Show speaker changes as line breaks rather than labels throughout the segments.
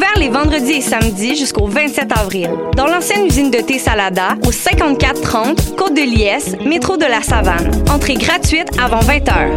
Ouvert les vendredis et samedis jusqu'au 27 avril. Dans l'ancienne usine de thé Salada, au 5430 Côte de Liesse, métro de la Savane. Entrée gratuite avant 20 heures.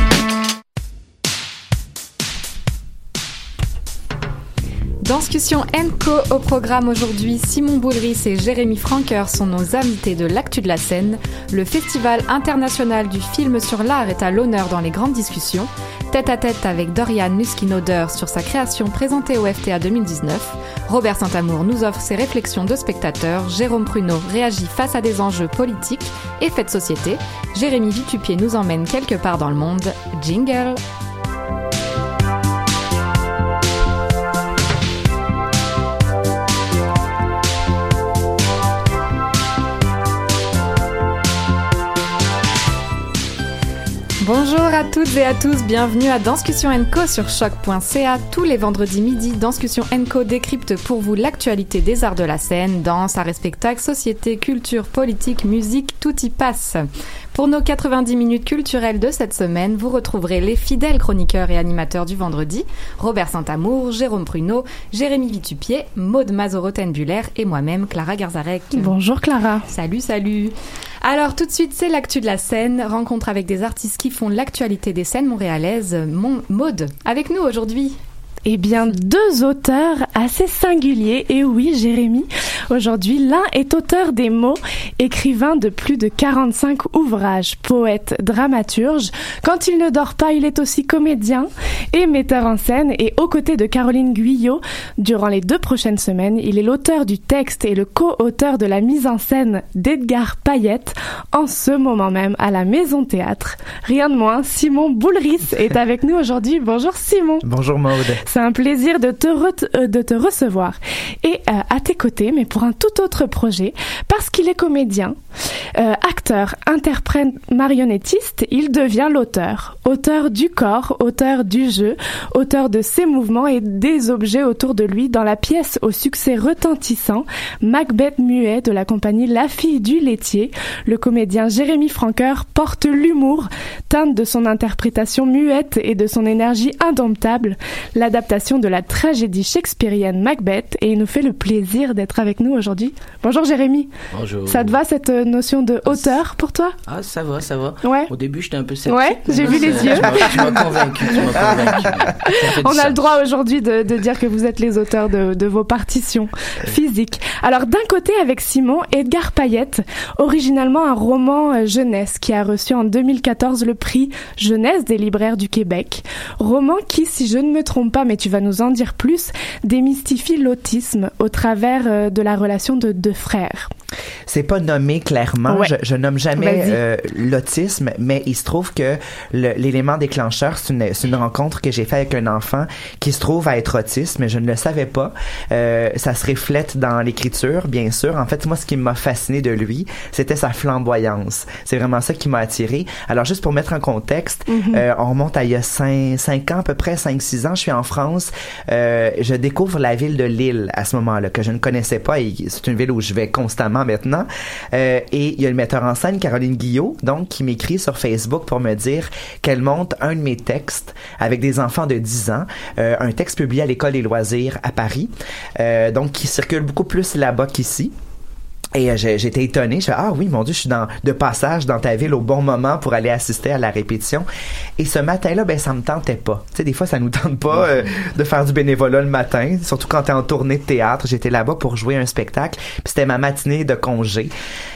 Danscussion Co au programme aujourd'hui. Simon Boulris et Jérémy Franker sont nos invités de l'actu de la scène. Le Festival international du film sur l'art est à l'honneur dans les grandes discussions. Tête à tête avec Dorian Nuskinoder sur sa création présentée au FTA 2019. Robert Saint-Amour nous offre ses réflexions de spectateur. Jérôme Pruneau réagit face à des enjeux politiques et faits de société. Jérémy Vitupier nous emmène quelque part dans le monde. Jingle Bonjour à toutes et à tous, bienvenue à Danscussion Co sur choc.ca. Tous les vendredis midi, Danscussion Co décrypte pour vous l'actualité des arts de la scène, danse, arts et spectacles, société, culture, politique, musique, tout y passe. Pour nos 90 minutes culturelles de cette semaine, vous retrouverez les fidèles chroniqueurs et animateurs du vendredi, Robert Saint-Amour, Jérôme Pruneau, Jérémy Vitupier, Maude Mazoroten-Buller et moi-même, Clara Garzarek.
Bonjour Clara.
Salut, salut. Alors tout de suite, c'est l'actu de la scène, rencontre avec des artistes qui font l'actualité des scènes montréalaises. Mon Maude, avec nous aujourd'hui.
Eh bien, deux auteurs assez singuliers. Et oui, Jérémy, aujourd'hui, l'un est auteur des mots, écrivain de plus de 45 ouvrages, poète, dramaturge. Quand il ne dort pas, il est aussi comédien et metteur en scène. Et aux côtés de Caroline Guyot, durant les deux prochaines semaines, il est l'auteur du texte et le co-auteur de la mise en scène d'Edgar Payette, en ce moment même à la Maison Théâtre. Rien de moins, Simon Boulris est avec nous aujourd'hui. Bonjour Simon.
Bonjour Maude.
C'est un plaisir de te, euh, de te recevoir et euh, à tes côtés, mais pour un tout autre projet, parce qu'il est comédien, euh, acteur, interprète, marionnettiste, il devient l'auteur. Auteur du corps, auteur du jeu, auteur de ses mouvements et des objets autour de lui dans la pièce au succès retentissant Macbeth muet de la compagnie La Fille du laitier. Le comédien Jérémy Franqueur porte l'humour, teinte de son interprétation muette et de son énergie indomptable, de la tragédie shakespearienne Macbeth et il nous fait le plaisir d'être avec nous aujourd'hui. Bonjour Jérémy.
Bonjour.
Ça te va cette euh, notion de hauteur pour toi?
Ah, ça va, ça va.
Ouais.
Au début, j'étais un peu sceptique.
Ouais, j'ai vu les yeux.
Tu m'as- convaincu,
On a le droit aujourd'hui de, de dire que vous êtes les auteurs de, de vos partitions physiques. Alors d'un côté avec Simon, Edgar Payette, originalement un roman euh, jeunesse qui a reçu en 2014 le prix Jeunesse des libraires du Québec. Roman qui, si je ne me trompe pas, mais tu vas nous en dire plus, démystifie l'autisme au travers euh, de la relation de deux frères.
C'est pas nommé clairement.
Ouais.
Je, je nomme jamais
Vas-y.
euh, l'autisme, mais il se trouve que l'élément déclencheur, c'est une, une rencontre que j'ai fait avec un enfant qui se trouve à être autiste, mais je ne le savais pas. Euh, ça se reflète dans l'écriture, bien sûr. En fait, moi, ce qui m'a fasciné de lui, c'était sa flamboyance. C'est vraiment ça qui m'a attiré. Alors, juste pour mettre en contexte,
Mhm.
euh, on remonte à il y a 5, ans, à peu près 5-6 ans. Je suis en France. Euh, je découvre la ville de Lille à ce moment-là, que je ne connaissais pas. C'est une ville où je vais constamment maintenant. Euh, et il y a le metteur en scène, Caroline Guillot, donc, qui m'écrit sur Facebook pour me dire qu'elle monte un de mes textes avec des enfants de 10 ans, euh, un texte publié à l'école des loisirs à Paris, euh, donc qui circule beaucoup plus là-bas qu'ici. Et euh, j'étais étonné. Je fais, ah oui, mon Dieu, je suis dans, de passage dans ta ville au bon moment pour aller assister à la répétition. Et ce matin-là, ben, ça me tentait pas. Tu sais, des fois, ça nous tente pas euh, de faire du bénévolat le matin, surtout quand t'es en tournée de théâtre. J'étais là-bas pour jouer un spectacle. Puis c'était ma matinée de congé.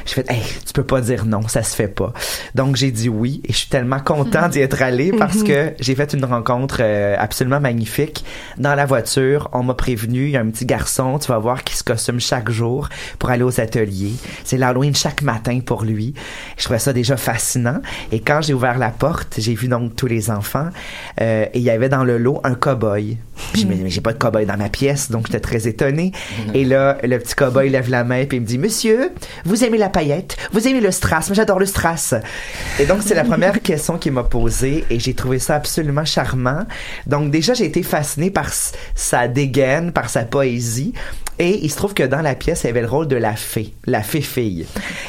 Je fais, hey, tu peux pas dire non, ça se fait pas. Donc, j'ai dit oui. Et je suis tellement content d'y être allé parce que j'ai fait une rencontre euh, absolument magnifique. Dans la voiture, on m'a prévenu, il y a un petit garçon, tu vas voir, qui se costume chaque jour pour aller aux ateliers. C'est l'Halloween chaque matin pour lui. Je trouvais ça déjà fascinant. Et quand j'ai ouvert la porte, j'ai vu donc tous les enfants. euh, et il y avait dans le lot un cow-boy. Je j'ai pas de cow-boy dans ma pièce, donc j'étais très étonné. Et là, le petit cow-boy lève la main il me dit, Monsieur, vous aimez la paillette? Vous aimez le strass? Moi, j'adore le strass. Et donc, c'est la première question qu'il m'a posée et j'ai trouvé ça absolument charmant. Donc, déjà, j'ai été fasciné par sa dégaine, par sa poésie. Et il se trouve que dans la pièce, il y avait le rôle de la fée, la fée-fille.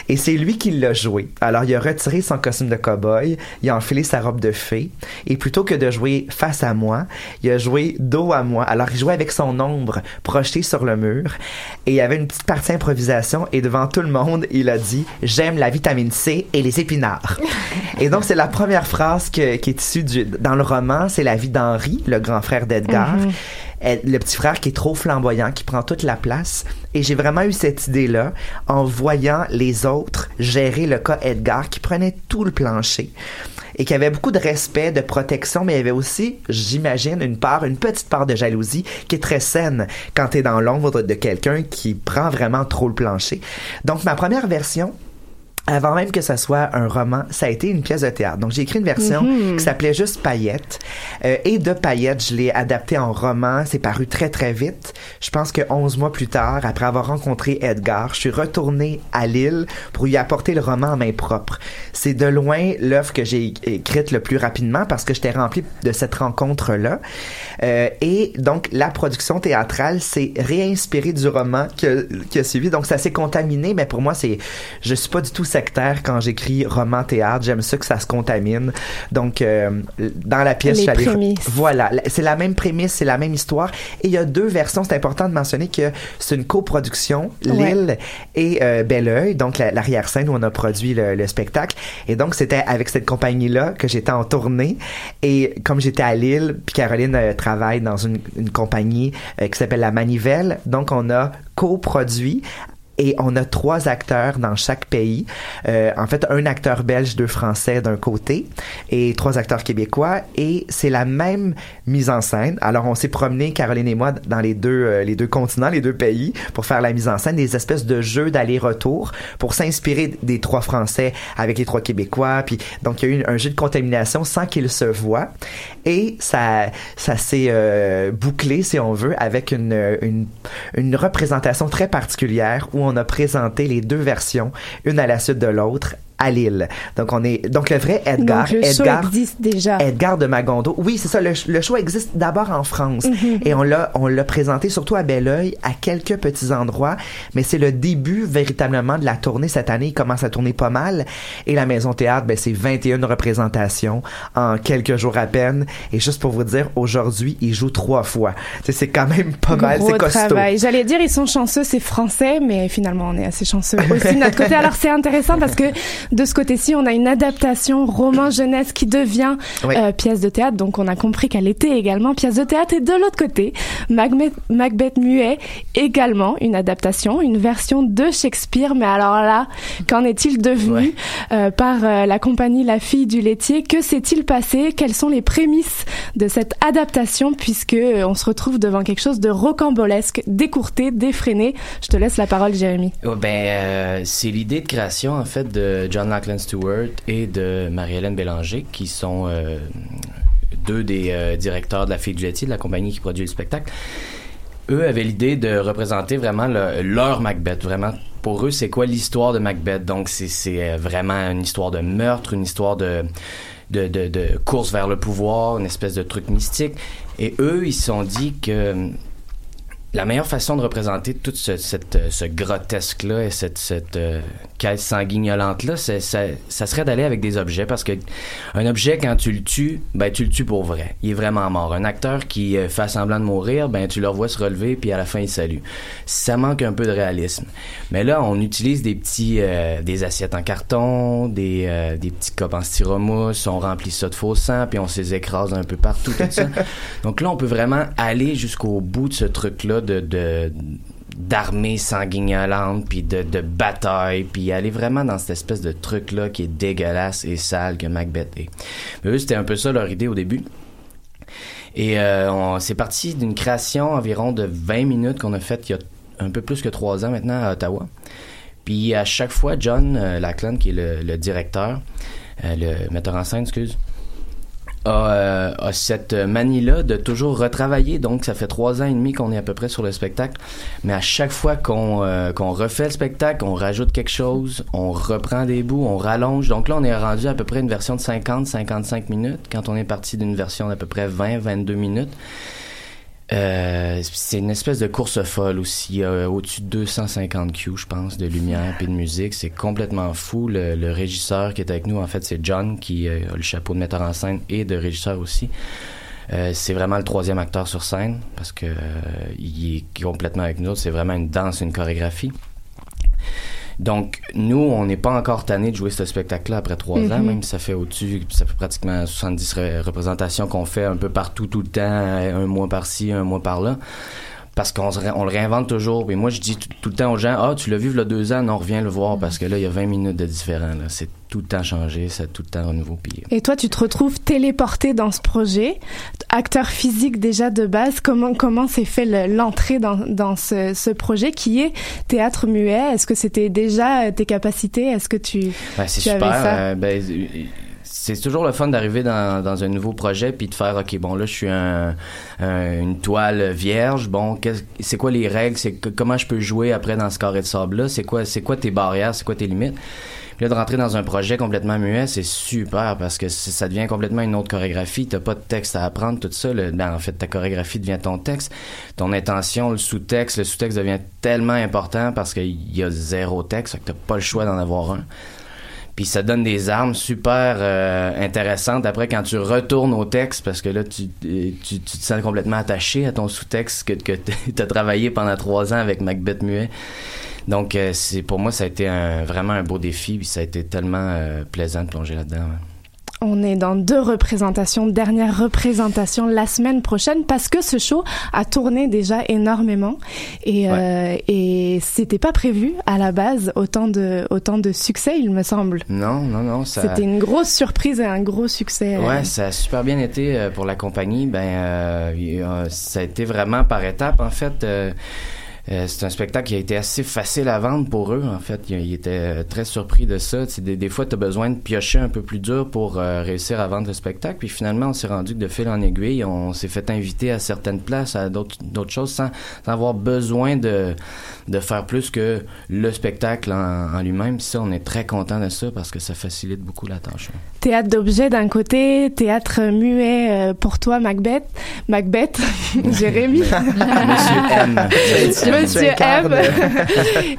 Et c'est lui qui l'a joué. Alors, il a retiré son costume de cow-boy, il a enfilé sa robe de fée, et plutôt que de jouer face à moi, il a joué dos à moi. Alors, il jouait avec son ombre projetée sur le mur, et il y avait une petite partie improvisation, et devant tout le monde, il a dit « J'aime la vitamine C et les épinards ». Et donc, c'est la première phrase qui est issue du, dans le roman, c'est la vie d'Henri, le grand frère d'Edgar.
Mhm.
Le petit frère qui est trop flamboyant, qui prend toute la place. Et j'ai vraiment eu cette idée-là en voyant les autres gérer le cas Edgar qui prenait tout le plancher et qui avait beaucoup de respect, de protection, mais il y avait aussi, j'imagine, une part, une petite part de jalousie qui est très saine quand tu es dans l'ombre de quelqu'un qui prend vraiment trop le plancher. Donc ma première version, avant même que ça soit un roman, ça a été une pièce de théâtre. Donc j'ai écrit une version
Mhm.
qui s'appelait juste Paillettes. Euh, et de Paillettes, je l'ai adapté en roman. C'est paru très très vite. Je pense que 11 mois plus tard, après avoir rencontré Edgar, je suis retourné à Lille pour lui apporter le roman en main propre. C'est de loin l'œuvre que j'ai écrite le plus rapidement parce que j'étais rempli de cette rencontre-là. Euh, et donc la production théâtrale s'est réinspirée du roman qui a, qui a suivi. Donc ça s'est contaminé, mais pour moi c'est, je suis pas du tout sectaire quand j'écris roman théâtre. J'aime ça que ça se contamine. Donc euh, dans la pièce, j'allais- voilà, c'est la même prémisse, c'est la même histoire. Et il y a deux versions. C'est important de mentionner que c'est une coproduction,
Ouais.
Lille et euh, Belleuil, donc la- l'arrière-scène où on a produit le, le spectacle. Et donc c'était avec cette compagnie-là que j'étais en tournée. Et comme j'étais à Lille, puis Caroline euh, travaille dans une, une compagnie euh, qui s'appelle La Manivelle, donc on a coproduit et on a trois acteurs dans chaque pays. Euh, en fait, un acteur belge, deux français d'un côté et trois acteurs québécois. Et c'est la même mise en scène. Alors, on s'est promené, Caroline et moi, dans les deux, euh, les deux continents, les deux pays, pour faire la mise en scène, des espèces de jeux d'aller-retour pour s'inspirer des trois Français avec les trois Québécois. Puis, donc, il y a eu un jeu de contamination sans qu'ils se voient. Et ça, ça s'est euh, bouclé, si on veut, avec une, une, une représentation très particulière où on a présenté les deux versions, une à la suite de l'autre, à Lille. Donc on est donc le vrai Edgar,
Donc, le show
Edgar
existe déjà.
Edgar de Magondo. Oui, c'est ça. Le, le show existe d'abord en France
Mhm.
et on l'a on l'a présenté surtout à Belleuil, à quelques petits endroits, mais c'est le début véritablement de la tournée cette année. Il commence à tourner pas mal et la Maison Théâtre, ben c'est 21 représentations en quelques jours à peine. Et juste pour vous dire, aujourd'hui, il joue trois fois. C'est quand même pas mal, c'est costaud.
J'allais dire ils sont chanceux, c'est français, mais finalement on est assez chanceux aussi de notre côté. Alors c'est intéressant parce que de ce côté-ci, on a une adaptation roman jeunesse qui devient
Oui.
euh, pièce de théâtre. Donc on a compris qu'elle était également pièce de théâtre. Et de l'autre côté, Macbeth, Macbeth muet également une adaptation, une version de Shakespeare. Mais alors là, qu'en est-il devenu euh, par euh, la compagnie La Fille du laitier? Que s'est-il passé? Quelles sont les prémices de cette adaptation? Puisque euh, on se retrouve devant quelque chose de rocambolesque, décourté, défréné. Je te laisse la parole, Jérémy.
Oh, ben, euh, c'est l'idée de création en fait de John Lackland Stewart et de Marie-Hélène Bélanger, qui sont euh, deux des euh, directeurs de la laitier, de la compagnie qui produit le spectacle. Eux avaient l'idée de représenter vraiment le- leur Macbeth, vraiment. Pour eux, c'est quoi l'histoire de Macbeth? Donc, c'est- c'est euh, vraiment une histoire de meurtre, une histoire de de, de, de course vers le pouvoir, une espèce de truc mystique. Et eux, ils se sont dit que la meilleure façon de représenter tout ce, cette, euh, ce grotesque-là et cette, cette euh, sanguignolante-là, ça, ça serait d'aller avec des objets parce que un objet, quand tu le tues, ben tu le tues pour vrai. Il est vraiment mort. Un acteur qui euh, fait semblant de mourir, ben tu le revois se relever puis à la fin il salue. Ça manque un peu de réalisme. Mais là, on utilise des petits, euh, des assiettes en carton, des, euh, des petits copes en styromousse, on remplit ça de faux sang puis on se les écrase un peu partout, tout ça. Donc là, on peut vraiment aller jusqu'au bout de ce truc-là de, de d'armée sanguignolante puis de, de bataille puis aller vraiment dans cette espèce de truc là qui est dégueulasse et sale que Macbeth est. Mais eux c'était un peu ça leur idée au début. Et euh, on c'est parti d'une création environ de 20 minutes qu'on a faite il y a un peu plus que trois ans maintenant à Ottawa. Puis à chaque fois, John euh, qui est le, le directeur, euh, le metteur en scène, excuse, euh, a cette manie-là de toujours retravailler. Donc, ça fait trois ans et demi qu'on est à peu près sur le spectacle. Mais à chaque fois qu'on euh, qu'on refait le spectacle, on rajoute quelque chose, on reprend des bouts, on rallonge. Donc là, on est rendu à peu près une version de 50-55 minutes quand on est parti d'une version d'à peu près 20-22 minutes. Euh, c'est une espèce de course folle aussi. A au-dessus de 250 Q, je pense, de lumière puis de musique. C'est complètement fou. Le, le régisseur qui est avec nous, en fait, c'est John qui euh, a le chapeau de metteur en scène et de régisseur aussi. Euh, c'est vraiment le troisième acteur sur scène parce que euh, il est complètement avec nous. C'est vraiment une danse, une chorégraphie. Donc, nous, on n'est pas encore tanné de jouer ce spectacle-là après trois
Mhm.
ans, même si ça fait au-dessus, ça fait pratiquement 70 ré- représentations qu'on fait un peu partout, tout le temps, un mois par-ci, un mois par-là. Parce qu'on on le réinvente toujours. Et moi, je dis tout, le temps aux gens, ah, tu l'as vu il y a deux ans, non, reviens le voir, parce que là, il y a 20 minutes de différent. C'est tout le temps changé, c'est tout le temps renouveau. Puis,
Et toi, tu te retrouves téléporté dans ce projet, acteur physique déjà de base. Comment comment s'est fait le- l'entrée dans, dans ce, ce projet qui est théâtre muet? Est-ce que c'était déjà euh, tes capacités? Est-ce que tu
Ben,
tu avais ça?
euh, ben, euh, c'est toujours le fun d'arriver dans, un nouveau projet puis de faire ok bon là je suis un, un- une toile vierge. Bon c'est quoi les règles? C'est comment je peux jouer après dans ce carré de sable là c'est quoi c'est quoi tes barrières? C'est quoi tes limites? Puis là de rentrer dans un projet complètement muet c'est super parce que ça devient complètement une autre chorégraphie. T'as pas de texte à apprendre tout ça ben, en fait ta chorégraphie devient ton texte. Ton intention le sous-texte le sous-texte devient tellement important parce qu'il y a zéro texte fait que t'as pas le choix d'en avoir un puis ça donne des armes super euh, intéressantes après quand tu retournes au texte parce que là tu, euh, tu, te sens complètement attaché à ton sous-texte que, que tu as travaillé pendant trois ans avec Macbeth Muet. Donc euh, c'est pour moi ça a été vraiment un beau défi puis ça a été tellement plaisant de plonger là-dedans.
On est dans deux représentations, dernière représentation la semaine prochaine parce que ce show a tourné déjà énormément et euh, et c'était pas prévu à la base autant de autant de succès il me semble.
Non, non, non. Ça...
C'était une grosse surprise et un gros succès. euh.
Ouais, ça a super bien été euh, pour la compagnie. Ben, euh, ça a été vraiment par étapes en fait. Euh, c'est un spectacle qui a été assez facile à vendre pour eux, en fait. Ils, ils étaient euh, très surpris de ça. Des, des fois, tu as besoin de piocher un peu plus dur pour euh, réussir à vendre le spectacle. Puis finalement, on s'est rendu que de fil en aiguille, on s'est fait inviter à certaines places, à d'autres d'autres choses, sans, sans avoir besoin de, de faire plus que le spectacle en, en lui-même. Ça, on est très content de ça parce que ça facilite beaucoup la tâche.
Théâtre d'objets d'un côté, théâtre muet pour toi, Macbeth. Macbeth, Jérémy.
Monsieur M.
Monsieur M.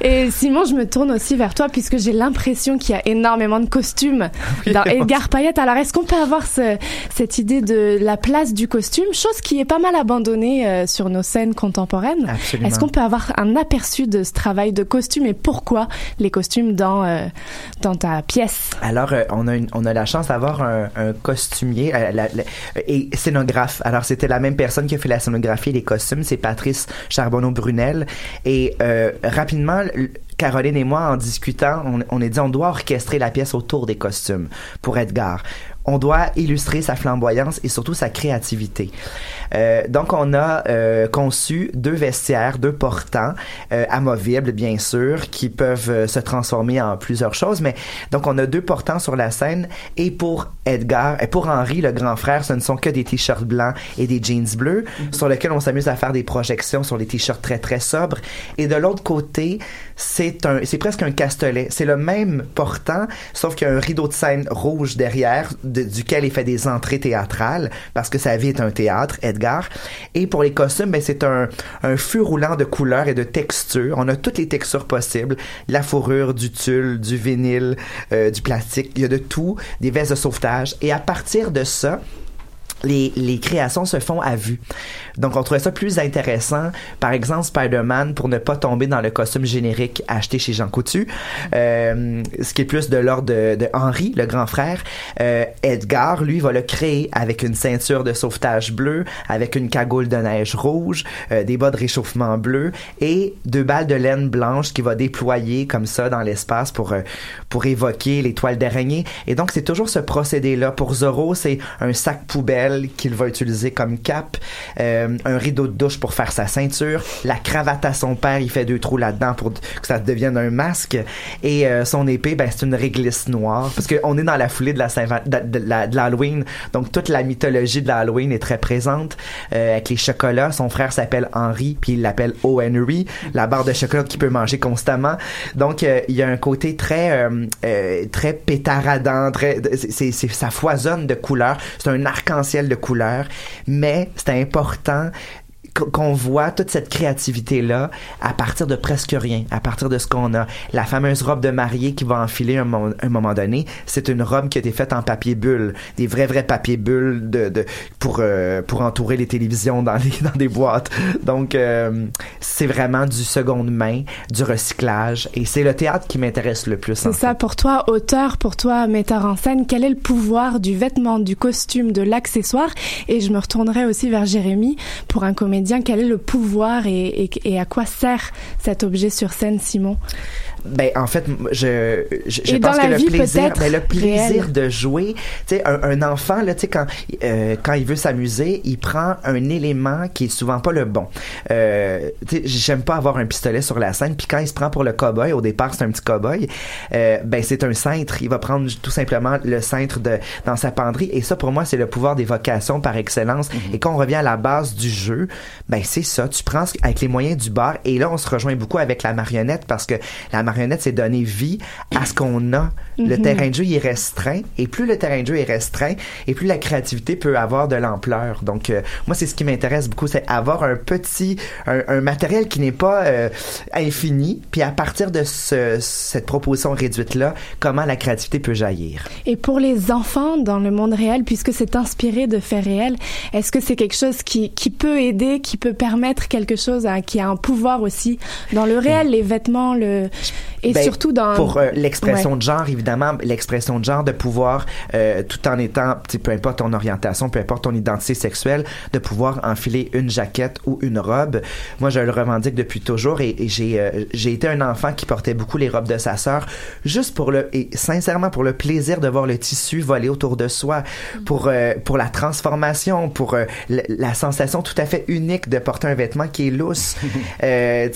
Et Simon, je me tourne aussi vers toi puisque j'ai l'impression qu'il y a énormément de costumes dans Edgar Payette. Alors, est-ce qu'on peut avoir ce- cette idée de la place du costume, chose qui est pas mal abandonnée euh, sur nos scènes contemporaines?
Absolument.
Est-ce qu'on peut avoir un aperçu de ce travail de costume et pourquoi les costumes dans, euh, dans ta pièce?
Alors, euh, on, a une- on a la chance d'avoir un, un costumier euh, la- la- et scénographe. Alors, c'était la même personne qui a fait la scénographie et les costumes, c'est Patrice Charbonneau-Brunel. Et euh, rapidement, Caroline et moi, en discutant, on, on a dit on doit orchestrer la pièce autour des costumes pour Edgar. On doit illustrer sa flamboyance et surtout sa créativité. Euh, donc, on a euh, conçu deux vestiaires, deux portants, euh, amovibles, bien sûr, qui peuvent se transformer en plusieurs choses. Mais donc, on a deux portants sur la scène. Et pour Edgar, et pour Henri, le grand frère, ce ne sont que des t-shirts blancs et des jeans bleus, sur lesquels on s'amuse à faire des projections sur des t-shirts très, très sobres. Et de l'autre côté, c'est un, c'est presque un castelet. C'est le même portant, sauf qu'il y a un rideau de scène rouge derrière, de- duquel il fait des entrées théâtrales, parce que sa vie est un théâtre, Edgar. Et pour les costumes, ben, c'est un, un feu roulant de couleurs et de textures. On a toutes les textures possibles. La fourrure, du tulle, du vinyle, euh, du plastique. Il y a de tout, des vestes de sauvetage. Et à partir de ça, les, les créations se font à vue. Donc, on trouvait ça plus intéressant. Par exemple, Spider-Man, pour ne pas tomber dans le costume générique acheté chez Jean Coutu, euh, ce qui est plus de l'ordre de, de Henri, le grand frère. Euh, Edgar, lui, va le créer avec une ceinture de sauvetage bleue, avec une cagoule de neige rouge, euh, des bas de réchauffement bleu et deux balles de laine blanche qu'il va déployer comme ça dans l'espace pour, euh, pour évoquer les toiles d'araignée. Et donc, c'est toujours ce procédé-là. Pour Zorro, c'est un sac poubelle qu'il va utiliser comme cape, euh, un rideau de douche pour faire sa ceinture, la cravate à son père, il fait deux trous là-dedans pour que ça devienne un masque, et euh, son épée, ben, c'est une réglisse noire, parce qu'on est dans la foulée de la de, de l'Halloween, donc toute la mythologie de l'Halloween est très présente, euh, avec les chocolats, son frère s'appelle Henry, puis il l'appelle O. Henry, la barre de chocolat qu'il peut manger constamment, donc il y a un côté très très pétaradant, c'est ça foisonne de couleurs, c'est un arc-en-ciel de couleurs, mais c'est important qu'on voit toute cette créativité là à partir de presque rien, à partir de ce qu'on a. La fameuse robe de mariée qui va enfiler un, mo- un moment donné, c'est une robe qui a été faite en papier bulle, des vrais vrais papiers bulles de, de pour euh, pour entourer les télévisions dans les dans des boîtes. Donc euh, c'est vraiment du seconde main, du recyclage et c'est le théâtre qui m'intéresse le plus.
C'est ça pour toi, auteur, pour toi, metteur en scène. Quel est le pouvoir du vêtement, du costume, de l'accessoire? Et je me retournerai aussi vers Jérémy pour un comédien. Quel est le pouvoir et à quoi sert cet objet sur scène, Simon?
Ben en fait, je je, je pense que le
vie,
plaisir, ben, le plaisir
réel.
de jouer, tu sais un, un enfant là, tu sais quand euh, quand il veut s'amuser, il prend un élément qui est souvent pas le bon. Euh, tu sais j'aime pas avoir un pistolet sur la scène, puis quand il se prend pour le cowboy, au départ c'est un petit cowboy, euh, ben c'est un cintre, il va prendre tout simplement le cintre de dans sa penderie et ça pour moi c'est le pouvoir d'évocation par excellence. Et quand on revient à la base du jeu, ben c'est ça, tu prends avec les moyens du bar et là on se rejoint beaucoup avec la marionnette parce que la marionnette c'est donner vie à ce qu'on a. Le
Mhm.
terrain de jeu il est restreint et plus le terrain de jeu est restreint et plus la créativité peut avoir de l'ampleur. Donc euh, moi c'est ce qui m'intéresse beaucoup, c'est avoir un petit un, un matériel qui n'est pas euh, infini, puis à partir de ce, cette proposition réduite là, comment la créativité peut jaillir.
Et pour les enfants dans le monde réel, puisque c'est inspiré de faits réels, est-ce que c'est quelque chose qui, qui peut aider, qui peut permettre quelque chose à, qui a un pouvoir aussi dans le réel, les vêtements, le... Et
Ben,
surtout dans
pour euh, l'expression
Ouais.
de genre évidemment l'expression de genre de pouvoir euh, tout en étant peu importe ton orientation peu importe ton identité sexuelle de pouvoir enfiler une jaquette ou une robe moi je le revendique depuis toujours et, et j'ai euh, j'ai été un enfant qui portait beaucoup les robes de sa sœur juste pour le et sincèrement pour le plaisir de voir le tissu voler autour de soi pour euh, pour la transformation pour euh, la, la sensation tout à fait unique de porter un vêtement qui est lousse euh,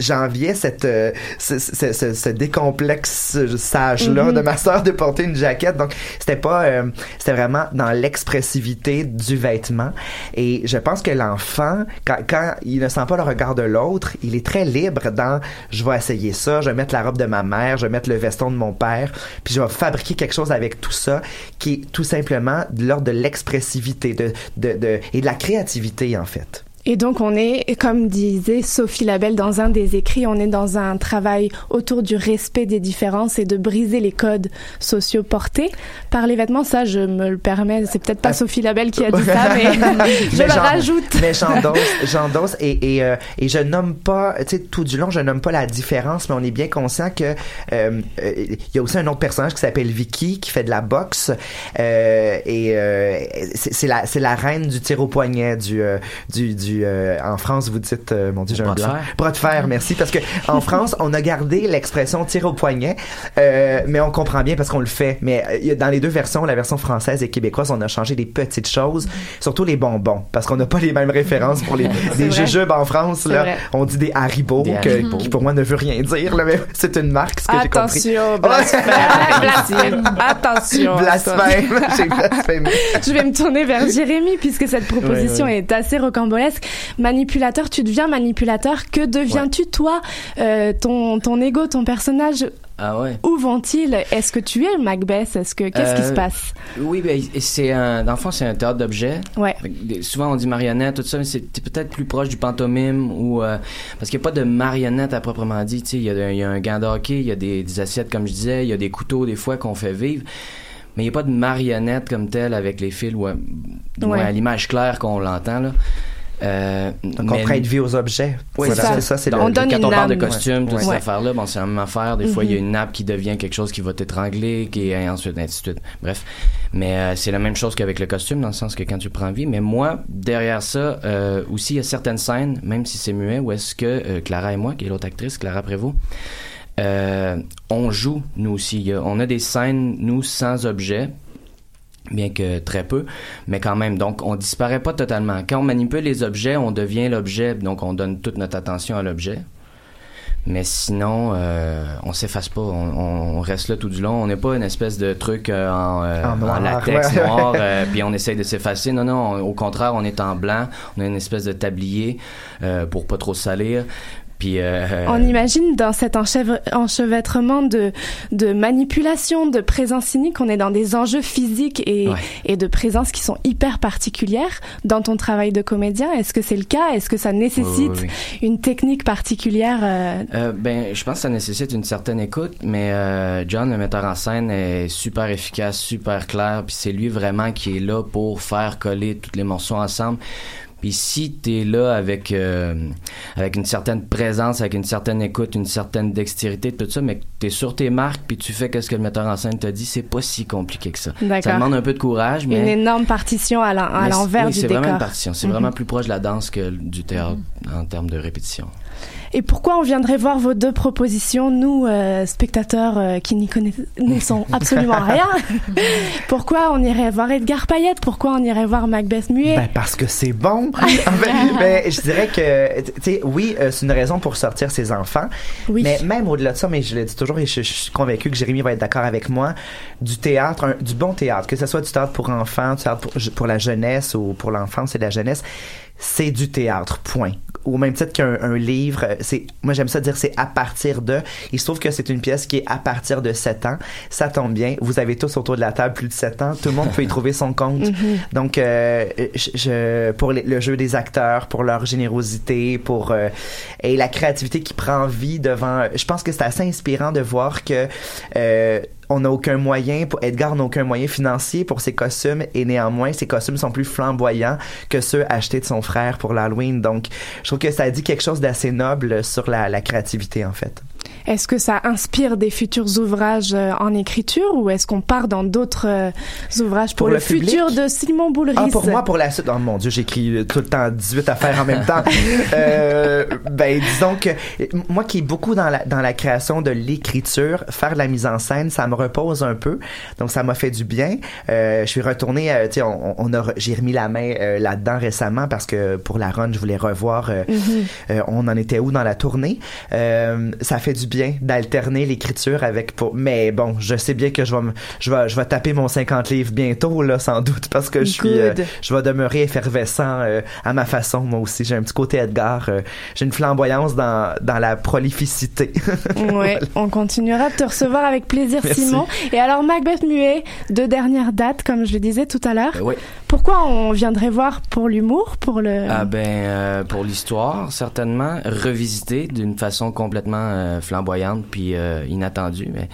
j'enviais cette euh, ce, ce, ce, ce décomplexe sage là
Mhm.
de ma sœur de porter une jaquette. Donc c'était pas euh, c'était vraiment dans l'expressivité du vêtement. Et je pense que l'enfant quand, quand il ne sent pas le regard de l'autre il est très libre dans je vais essayer ça je vais mettre la robe de ma mère je vais mettre le veston de mon père puis je vais fabriquer quelque chose avec tout ça qui est tout simplement de l'ordre de l'expressivité de, de, de et de la créativité en fait
Et donc on est, comme disait Sophie Labelle dans un des écrits, on est dans un travail autour du respect des différences et de briser les codes sociaux portés par les vêtements. Ça, je me le permets. C'est peut-être pas Sophie Labelle qui a dit ça, mais je
Mais
le rajoute.
Mais j'endosse, j'endosse et, et, euh, et je nomme pas, tu sais, tout du long, je nomme pas la différence, mais on est bien conscient que euh, euh, il y a aussi un autre personnage qui s'appelle Vicky qui fait de la boxe euh, et euh, c'est la c'est la reine du tir au poignet du euh, du du euh, en France vous dites euh, mon dieu j'ai un blanc
fer.
bras de fer merci parce que en France on a gardé l'expression tir au poignet euh, mais on comprend bien parce qu'on le fait mais euh, dans les deux versions la version française et québécoise on a changé des petites choses surtout les bonbons parce qu'on n'a pas les mêmes références pour les des jujubes en France
C'est
là
vrai.
on dit des Haribo,
Des
que-
Haribo.
qui pour moi ne veut rien dire là, mais c'est une marque ce que j'ai compris
Attention, blasphème. blasphème. Attention.
blasphème j'ai blasphémé
Je vais me tourner vers Jérémy puisque cette proposition est assez rocambolesque. Manipulateur, tu deviens manipulateur. Que deviens-tu toi euh, Ton ton ego, ton personnage,
Ah ouais.
où vont-ils? Est-ce que tu es Macbeth? Est-ce que qu'est-ce qui
Euh,
se passe?
Oui, ben, c'est un, dans le fond, c'est un théâtre d'objets.
Ouais.
Souvent, on dit marionnette, tout ça, mais c'est peut-être plus proche du pantomime ou euh, parce qu'il n'y a pas de marionnette à proprement dit. Tu sais, il y, a- il y a un gant de hockey, il y a des, des assiettes, comme je disais, il y a des couteaux des fois qu'on fait vivre. Mais il n'y a pas de marionnette comme telle avec les fils ou euh,
Ouais.
à l'image claire qu'on l'entend là. Euh,
donc on prête vie aux objets
oui,
Voilà,
c'est ça.
c'est ça c'est
quand
une
on parle de costume, toutes
Ouais.
ces affaires-là, bon, c'est la même affaire. Des fois, il y a
Mhm.
une nappe qui devient quelque chose qui va t'étrangler, qui et ensuite, ainsi de suite. Bref. Mais euh, c'est la même chose qu'avec le costume, dans le sens que quand tu prends vie. Mais moi, derrière ça, euh, aussi, il y a certaines scènes, même si c'est muet, où est-ce que euh, Clara et moi, qui est l'autre actrice, Clara Prévost, euh, on joue, nous aussi. On a des scènes, nous, sans objet, bien que très peu, mais quand même. Donc, on disparaît pas totalement. Quand on manipule les objets, on devient l'objet, donc on donne toute notre attention à l'objet. Mais sinon, euh, on s'efface pas, on, on reste là tout du long. On n'est pas une espèce de truc euh, en, euh,
En noir,
latex
ouais.
noir, euh, puis on essaye de s'effacer. Non, non, on- au contraire, on est en blanc. On a une espèce de tablier euh, pour pas trop salir. Puis euh,
On imagine dans cet enchevêtrement de, de manipulation, de présence cynique, on est dans des enjeux physiques et,
Ouais.
et de présence qui sont hyper particulières dans ton travail de comédien. Est-ce que c'est le cas? Est-ce que ça nécessite
Oui, oui,
une technique particulière euh,
Euh, ben, je pense que ça nécessite une certaine écoute, mais John, le metteur en scène, est super efficace, super clair, puis c'est lui vraiment qui est là pour faire coller tous les morceaux ensemble. Puis si t'es là avec euh, avec une certaine présence, avec une certaine écoute, une certaine dextérité, tout ça, mais que t'es sur tes marques, puis tu fais qu'est-ce que le metteur en scène t'a dit, c'est pas si compliqué que ça. Ça demande un peu de courage, mais
Une énorme partition à l'envers
oui,
du
c'est
décor.
vraiment une partition. C'est
Mhm.
vraiment plus proche de la danse que du théâtre en termes de répétition.
Et pourquoi on viendrait voir vos deux propositions, nous, euh, spectateurs euh, qui n'y connaissons absolument rien? Pourquoi on irait voir Edgar Payette Pourquoi on irait voir Macbeth Muet?
Ben parce que c'est bon. En fait, ben, je dirais que, tu sais, oui, euh, c'est une raison pour sortir ses enfants.
Oui.
Mais même au-delà de ça, mais je le dis toujours et je, je suis convaincu que Jérémy va être d'accord avec moi, du théâtre, un- du bon théâtre, que ce soit du théâtre pour enfants, du théâtre pour, pour la jeunesse ou pour l'enfance et la jeunesse, c'est du théâtre, point. Au même titre qu'un un livre, euh, c'est, moi j'aime ça dire c'est à partir de. Il se trouve que c'est une pièce qui est à partir de 7 ans. Ça tombe bien. Vous avez tous autour de la table plus de 7 ans. Tout le monde peut y trouver son compte.
Mhm.
Donc, euh, je, je- pour les- le jeu des acteurs, pour leur générosité, pour euh, et la créativité qui prend vie devant. Je pense que c'est assez inspirant de voir que euh, on n'a aucun moyen, pour Edgar n'a aucun moyen financier pour ses costumes et néanmoins ses costumes sont plus flamboyants que ceux achetés de son frère pour l'Halloween. Donc, je trouve que ça dit quelque chose d'assez noble sur la, la créativité en fait.
Est-ce que ça inspire des futurs ouvrages euh, en écriture ou est-ce qu'on part dans d'autres euh, ouvrages pour,
Pour
le, futur de Simon Boulris?
Ah, pour moi, pour la suite. Oh mon Dieu, j'écris tout le temps 18 affaires en même temps. euh, ben, disons que euh, moi qui est beaucoup dans la, dans la création de l'écriture, faire de la mise en scène, ça me repose un peu. Donc, ça m'a fait du bien. Euh, je suis retourné, euh, tu sais, on, on j'ai remis la main euh, là-dedans récemment parce que pour la run, je voulais revoir euh,
Mhm.
euh, on en était où dans la tournée. Euh, ça fait du bien d'alterner l'écriture avec pour mais bon, je sais bien que je vais me- je vais je vais taper mon 50 livres bientôt là sans doute parce que je suis euh, je vais demeurer effervescent euh, à ma façon moi aussi, j'ai un petit côté Edgar, euh, j'ai une flamboyance dans dans la prolificité.
Ouais, on continuera de te recevoir avec plaisir,
Merci.
Simon. Et alors, Macbeth Muet, deux dernières dates, comme je le disais tout à l'heure.
Euh, oui.
Pourquoi on viendrait voir pour l'humour, pour le...
Ah ben euh, pour l'histoire certainement revisiter d'une façon complètement euh, flamboyante puis euh, inattendue mais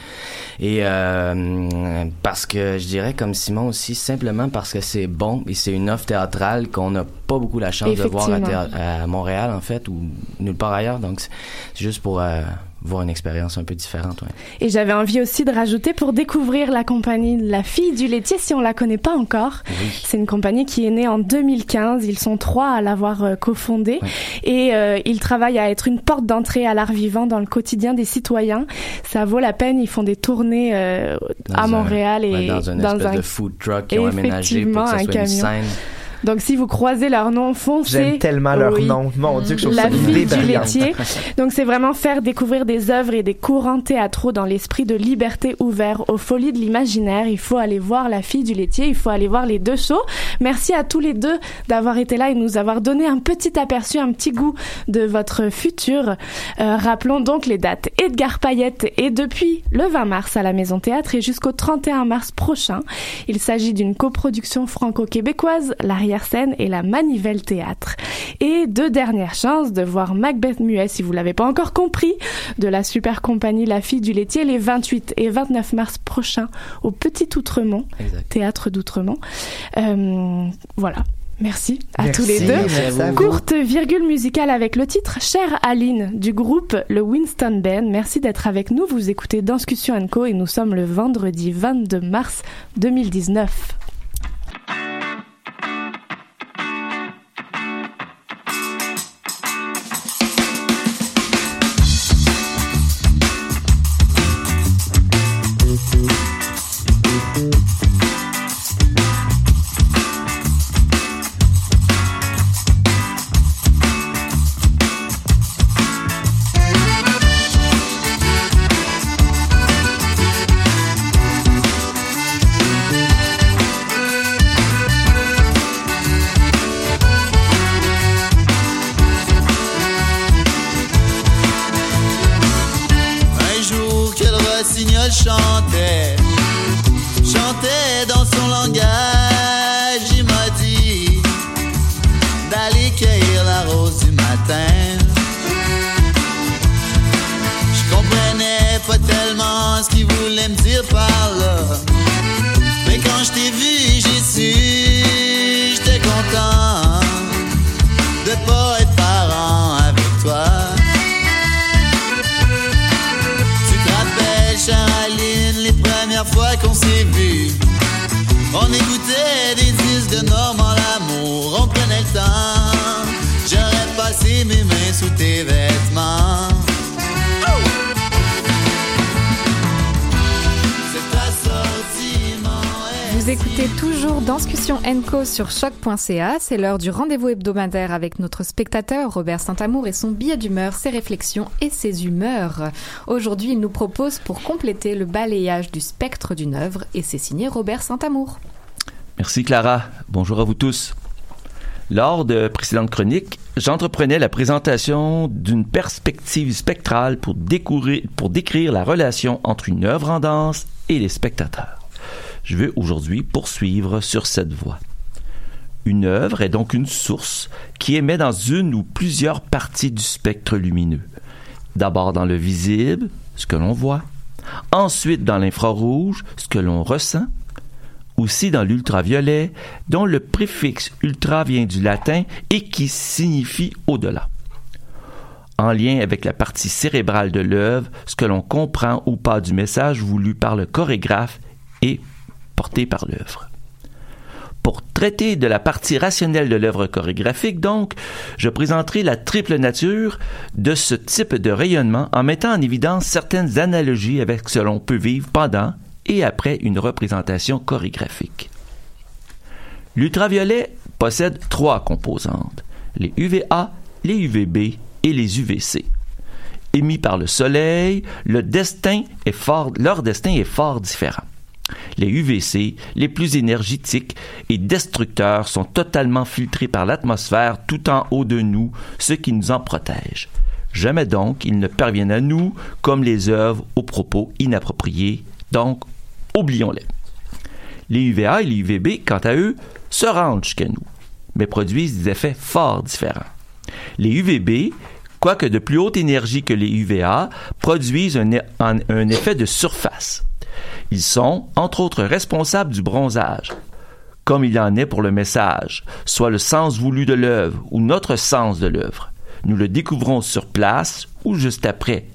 et euh, parce que je dirais comme Simon aussi simplement parce que c'est bon et c'est une offre théâtrale qu'on n'a pas beaucoup la chance de voir à, à Montréal en fait ou nulle part ailleurs donc c'est c'est juste pour euh, voir une expérience un peu différente ouais.
Et j'avais envie aussi de rajouter pour découvrir la compagnie La Fille du Laitier, si on la connaît pas encore. C'est une compagnie qui est née en 2015. Ils sont trois à l'avoir euh, cofondée. Et euh, ils travaillent à être une porte d'entrée à l'art vivant dans le quotidien des citoyens. Ça vaut la peine. Ils font des tournées euh,
Dans
à
un-
Montréal et
ouais, dans une espèce de food truck qu'ils ont aménagé pour que ça
un
une
camion.
scène
Donc si vous croisez leur nom, foncez.
J'aime tellement leur
Oui.
nom. Mon Dieu, que je trouve
La
ça
fille du laitier. Donc c'est vraiment faire découvrir des œuvres et des courants théâtraux dans l'esprit de liberté ouvert aux folies de l'imaginaire. Il faut aller voir La fille du laitier, il faut aller voir les deux shows. Merci à tous les deux d'avoir été là et nous avoir donné un petit aperçu, un petit goût de votre futur. Euh, rappelons donc les dates. Edgar Payette est depuis le 20 mars à la Maison Théâtre et jusqu'au 31 mars prochain. Il s'agit d'une coproduction franco-québécoise, l'arrière-scène et la Manivelle Théâtre. Et deux dernières chances de voir Macbeth Muet, si vous l'avez pas encore compris, de la super compagnie La Fille du Laitier les 28 et 29 mars prochains au Petit Outremont, théâtre d'Outremont. Euh, voilà. Merci à
Merci,
tous les deux. Courte virgule musicale avec le titre Chère Aline du groupe le Winston Band. Merci d'être avec nous. Vous écoutez Danscussion Co et nous sommes le vendredi 22 mars 2019.
Sur choc.ca. C'est l'heure du rendez-vous hebdomadaire avec notre spectateur Robert Saint-Amour et son billet d'humeur, ses réflexions et ses humeurs. Aujourd'hui, il nous propose pour compléter le balayage du spectre d'une œuvre et c'est signé Robert Saint-Amour.
Merci Clara. Bonjour à vous tous. Lors de précédentes chroniques, j'entreprenais la présentation d'une perspective spectrale pour, décrire la relation entre une œuvre en danse et les spectateurs. Je vais aujourd'hui poursuivre sur cette voie. Une œuvre est donc une source qui émet dans une ou plusieurs parties du spectre lumineux. D'abord dans le visible, ce que l'on voit, ensuite dans l'infrarouge, ce que l'on ressent, aussi dans l'ultraviolet, dont le préfixe ultra vient du latin et qui signifie au-delà. en lien avec la partie cérébrale de l'œuvre, ce que l'on comprend ou pas du message voulu par le chorégraphe et porté par l'œuvre. Pour traiter de la partie rationnelle de l'œuvre chorégraphique, donc, je présenterai la triple nature de ce type de rayonnement en mettant en évidence certaines analogies avec ce que l'on peut vivre pendant et après une représentation chorégraphique. L'ultraviolet possède trois composantes, les UVA, les UVB et les UVC. Émis par le soleil, leur destin est fort différent. Les UVC, les plus énergétiques et destructeurs, sont totalement filtrés par l'atmosphère tout en haut de nous, ce qui nous en protège. Jamais donc ils ne parviennent à nous comme les œuvres aux propos inappropriés, donc oublions-les. Les UVA et les UVB, quant à eux, se rendent jusqu'à nous, mais produisent des effets fort différents. Les UVB, quoique de plus haute énergie que les UVA, produisent un, un effet de surface. Ils sont, entre autres, responsables du bronzage, comme il en est pour le message, soit le sens voulu de l'œuvre ou notre sens de l'œuvre. Nous le découvrons sur place ou juste après.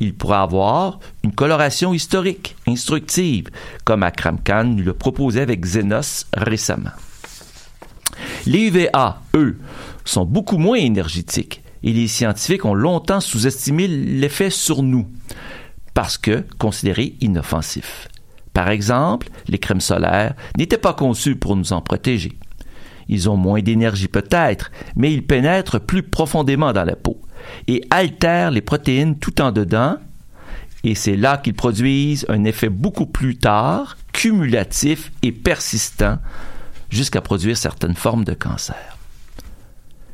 Il pourra avoir une coloration historique, instructive, comme Akram Khan nous le proposait avec Xenos récemment. Les UVA, eux, sont beaucoup moins énergétiques et les scientifiques ont longtemps sous-estimé l'effet sur nous parce que considérés inoffensifs. Par exemple, les crèmes solaires n'étaient pas conçues pour nous en protéger. Ils ont moins d'énergie peut-être, mais ils pénètrent plus profondément dans la peau et altèrent les protéines tout en dedans, et c'est là qu'ils produisent un effet beaucoup plus tard, cumulatif et persistant, jusqu'à produire certaines formes de cancer.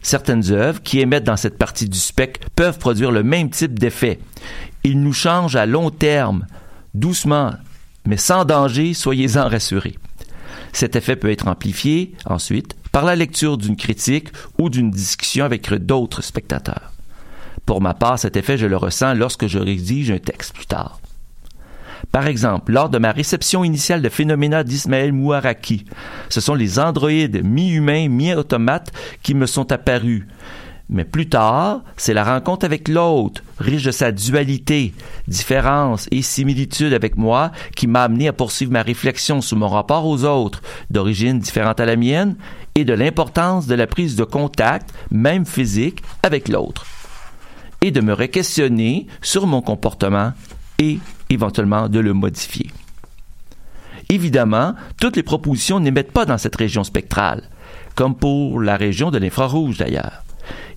Certaines œuvres qui émettent dans cette partie du spectre peuvent produire le même type d'effet. Ils nous changent à long terme, doucement, mais sans danger, soyez-en rassurés. Cet effet peut être amplifié ensuite par la lecture d'une critique ou d'une discussion avec d'autres spectateurs. Pour ma part, cet effet, je le ressens lorsque je rédige un texte plus tard. Par exemple, lors de ma réception initiale de Phénoména d'Ismaël Mouaraki, ce sont les androïdes mi-humains, mi-automates qui me sont apparus. Mais plus tard, c'est la rencontre avec l'autre, riche de sa dualité, différence et similitude avec moi, qui m'a amené à poursuivre ma réflexion sur mon rapport aux autres, d'origine différente à la mienne, et de l'importance de la prise de contact, même physique, avec l'autre, et de me re-questionner sur mon comportement et éventuellement de le modifier. Évidemment, toutes les propositions n'émettent pas dans cette région spectrale, comme pour la région de l'infrarouge d'ailleurs.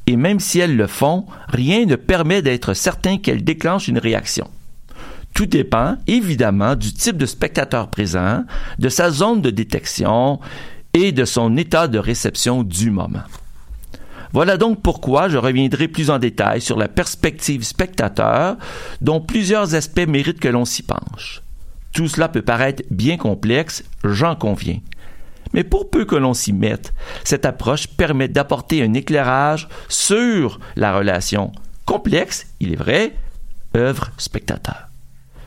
Et même si elles le font, rien ne permet d'être certain qu'elles déclenchent une réaction. Tout dépend évidemment du type de spectateur présent, de sa zone de détection et de son état de réception du moment. Voilà donc pourquoi je reviendrai plus en détail sur la perspective spectateur, dont plusieurs aspects méritent que l'on s'y penche. Tout cela peut paraître bien complexe, j'en conviens. Mais pour peu que l'on s'y mette, cette approche permet d'apporter un éclairage sur la relation complexe, il est vrai, œuvre-spectateur.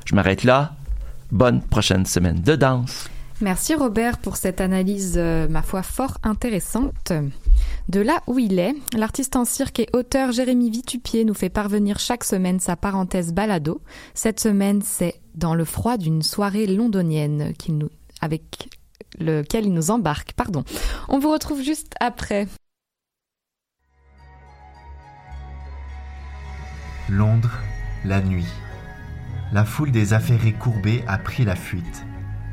Je m'arrête là. Bonne prochaine semaine de danse.
Merci Robert pour cette analyse, euh, ma foi, fort intéressante. De là où il est, l'artiste en cirque et auteur Jérémy Vitupier nous fait parvenir chaque semaine sa parenthèse balado. Cette semaine, c'est dans le froid d'une soirée londonienne qu'il nous, avec lequel il nous embarque. Pardon. On vous retrouve juste après.
Londres, la nuit. La foule des affairés courbés a pris la fuite.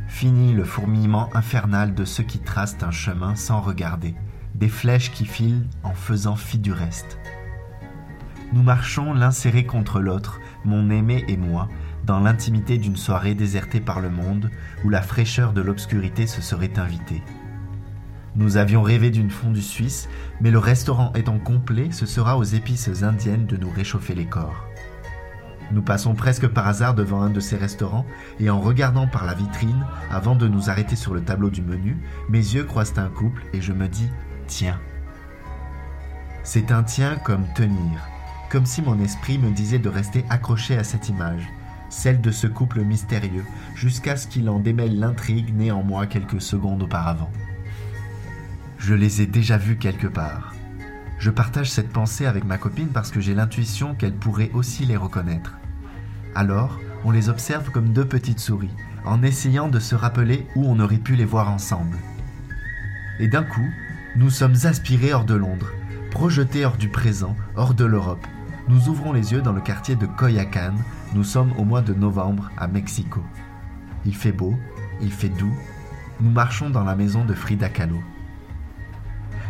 Fini le fourmillement infernal de ceux qui tracent un chemin sans regarder, des flèches qui filent en faisant fi du reste. Nous marchons l'un serré contre l'autre, mon aimé et moi, dans l'intimité d'une soirée désertée par le monde, où la fraîcheur de l'obscurité se serait invitée. Nous avions rêvé d'une fondue suisse, mais le restaurant étant complet, ce sera aux épices indiennes de nous réchauffer les corps. Nous passons presque par hasard devant un de ces restaurants et en regardant par la vitrine, avant de nous arrêter sur le tableau du menu, mes yeux croisent un couple et je me dis Tiens. C'est un tiens comme tenir, comme si mon esprit me disait de rester accroché à cette image, celle de ce couple mystérieux, jusqu'à ce qu'il en démêle l'intrigue née en moi quelques secondes auparavant. Je les ai déjà vus quelque part. Je partage cette pensée avec ma copine parce que j'ai l'intuition qu'elle pourrait aussi les reconnaître. Alors, on les observe comme deux petites souris, en essayant de se rappeler où on aurait pu les voir ensemble. Et d'un coup, nous sommes aspirés hors de Londres, projetés hors du présent, hors de l'Europe. Nous ouvrons les yeux dans le quartier de Coyacan. Nous sommes au mois de novembre à Mexico. Il fait beau, il fait doux. Nous marchons dans la maison de Frida Kahlo.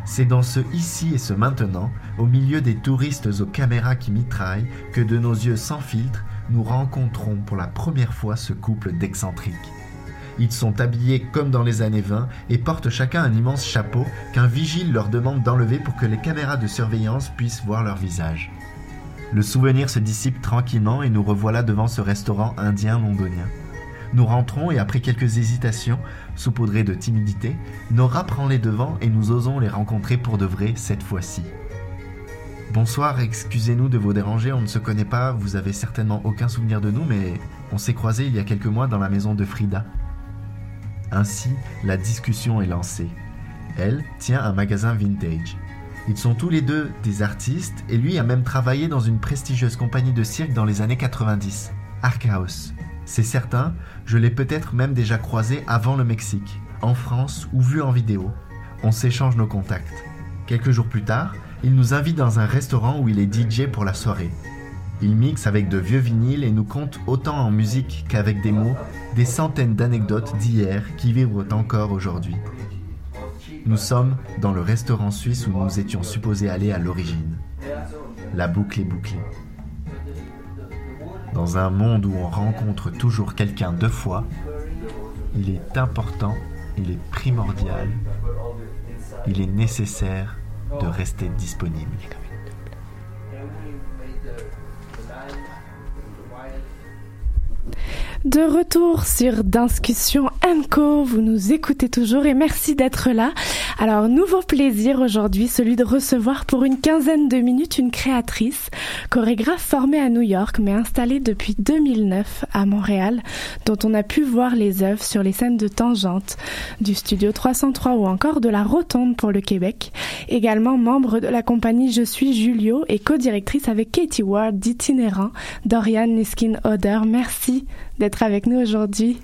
C'est dans ce ici et ce maintenant, au milieu des touristes aux caméras qui mitraillent, que de nos yeux sans filtre, nous rencontrons pour la première fois ce couple d'excentriques. Ils sont habillés comme dans les années 20 et portent chacun un immense chapeau qu'un vigile leur demande d'enlever pour que les caméras de surveillance puissent voir leur visage. Le souvenir se dissipe tranquillement et nous revoilà devant ce restaurant indien londonien. Nous rentrons et après quelques hésitations, saupoudrées de timidité, Nora prend les devants et nous osons les rencontrer pour de vrai cette fois-ci. Bonsoir, excusez-nous de vous déranger, on ne se connaît pas, vous avez certainement aucun souvenir de nous, mais on s'est croisés il y a quelques mois dans la maison de Frida. Ainsi, la discussion est lancée. Elle tient un magasin vintage. Ils sont tous les deux des artistes et lui a même travaillé dans une prestigieuse compagnie de cirque dans les années 90, House. C'est certain, je l'ai peut-être même déjà croisé avant le Mexique, en France ou vu en vidéo. On s'échange nos contacts. Quelques jours plus tard, il nous invite dans un restaurant où il est DJ pour la soirée. Il mixe avec de vieux vinyles et nous compte autant en musique qu'avec des mots des centaines d'anecdotes d'hier qui vibrent encore aujourd'hui. Nous sommes dans le restaurant suisse où nous étions supposés aller à l'origine. La boucle est bouclée. Dans un monde où on rencontre toujours quelqu'un deux fois, il est important, il est primordial, il est nécessaire de rester disponible.
De retour sur Discussion Enco, vous nous écoutez toujours et merci d'être là. Alors, nouveau plaisir aujourd'hui, celui de recevoir pour une quinzaine de minutes une créatrice, chorégraphe formée à New York mais installée depuis 2009 à Montréal, dont on a pu voir les œuvres sur les scènes de Tangente, du Studio 303 ou encore de la Rotonde pour le Québec. Également membre de la compagnie Je suis Julio et co-directrice avec Katie Ward d'Itinérant, Dorian Niskin-Oder. Merci d'être avec nous aujourd'hui.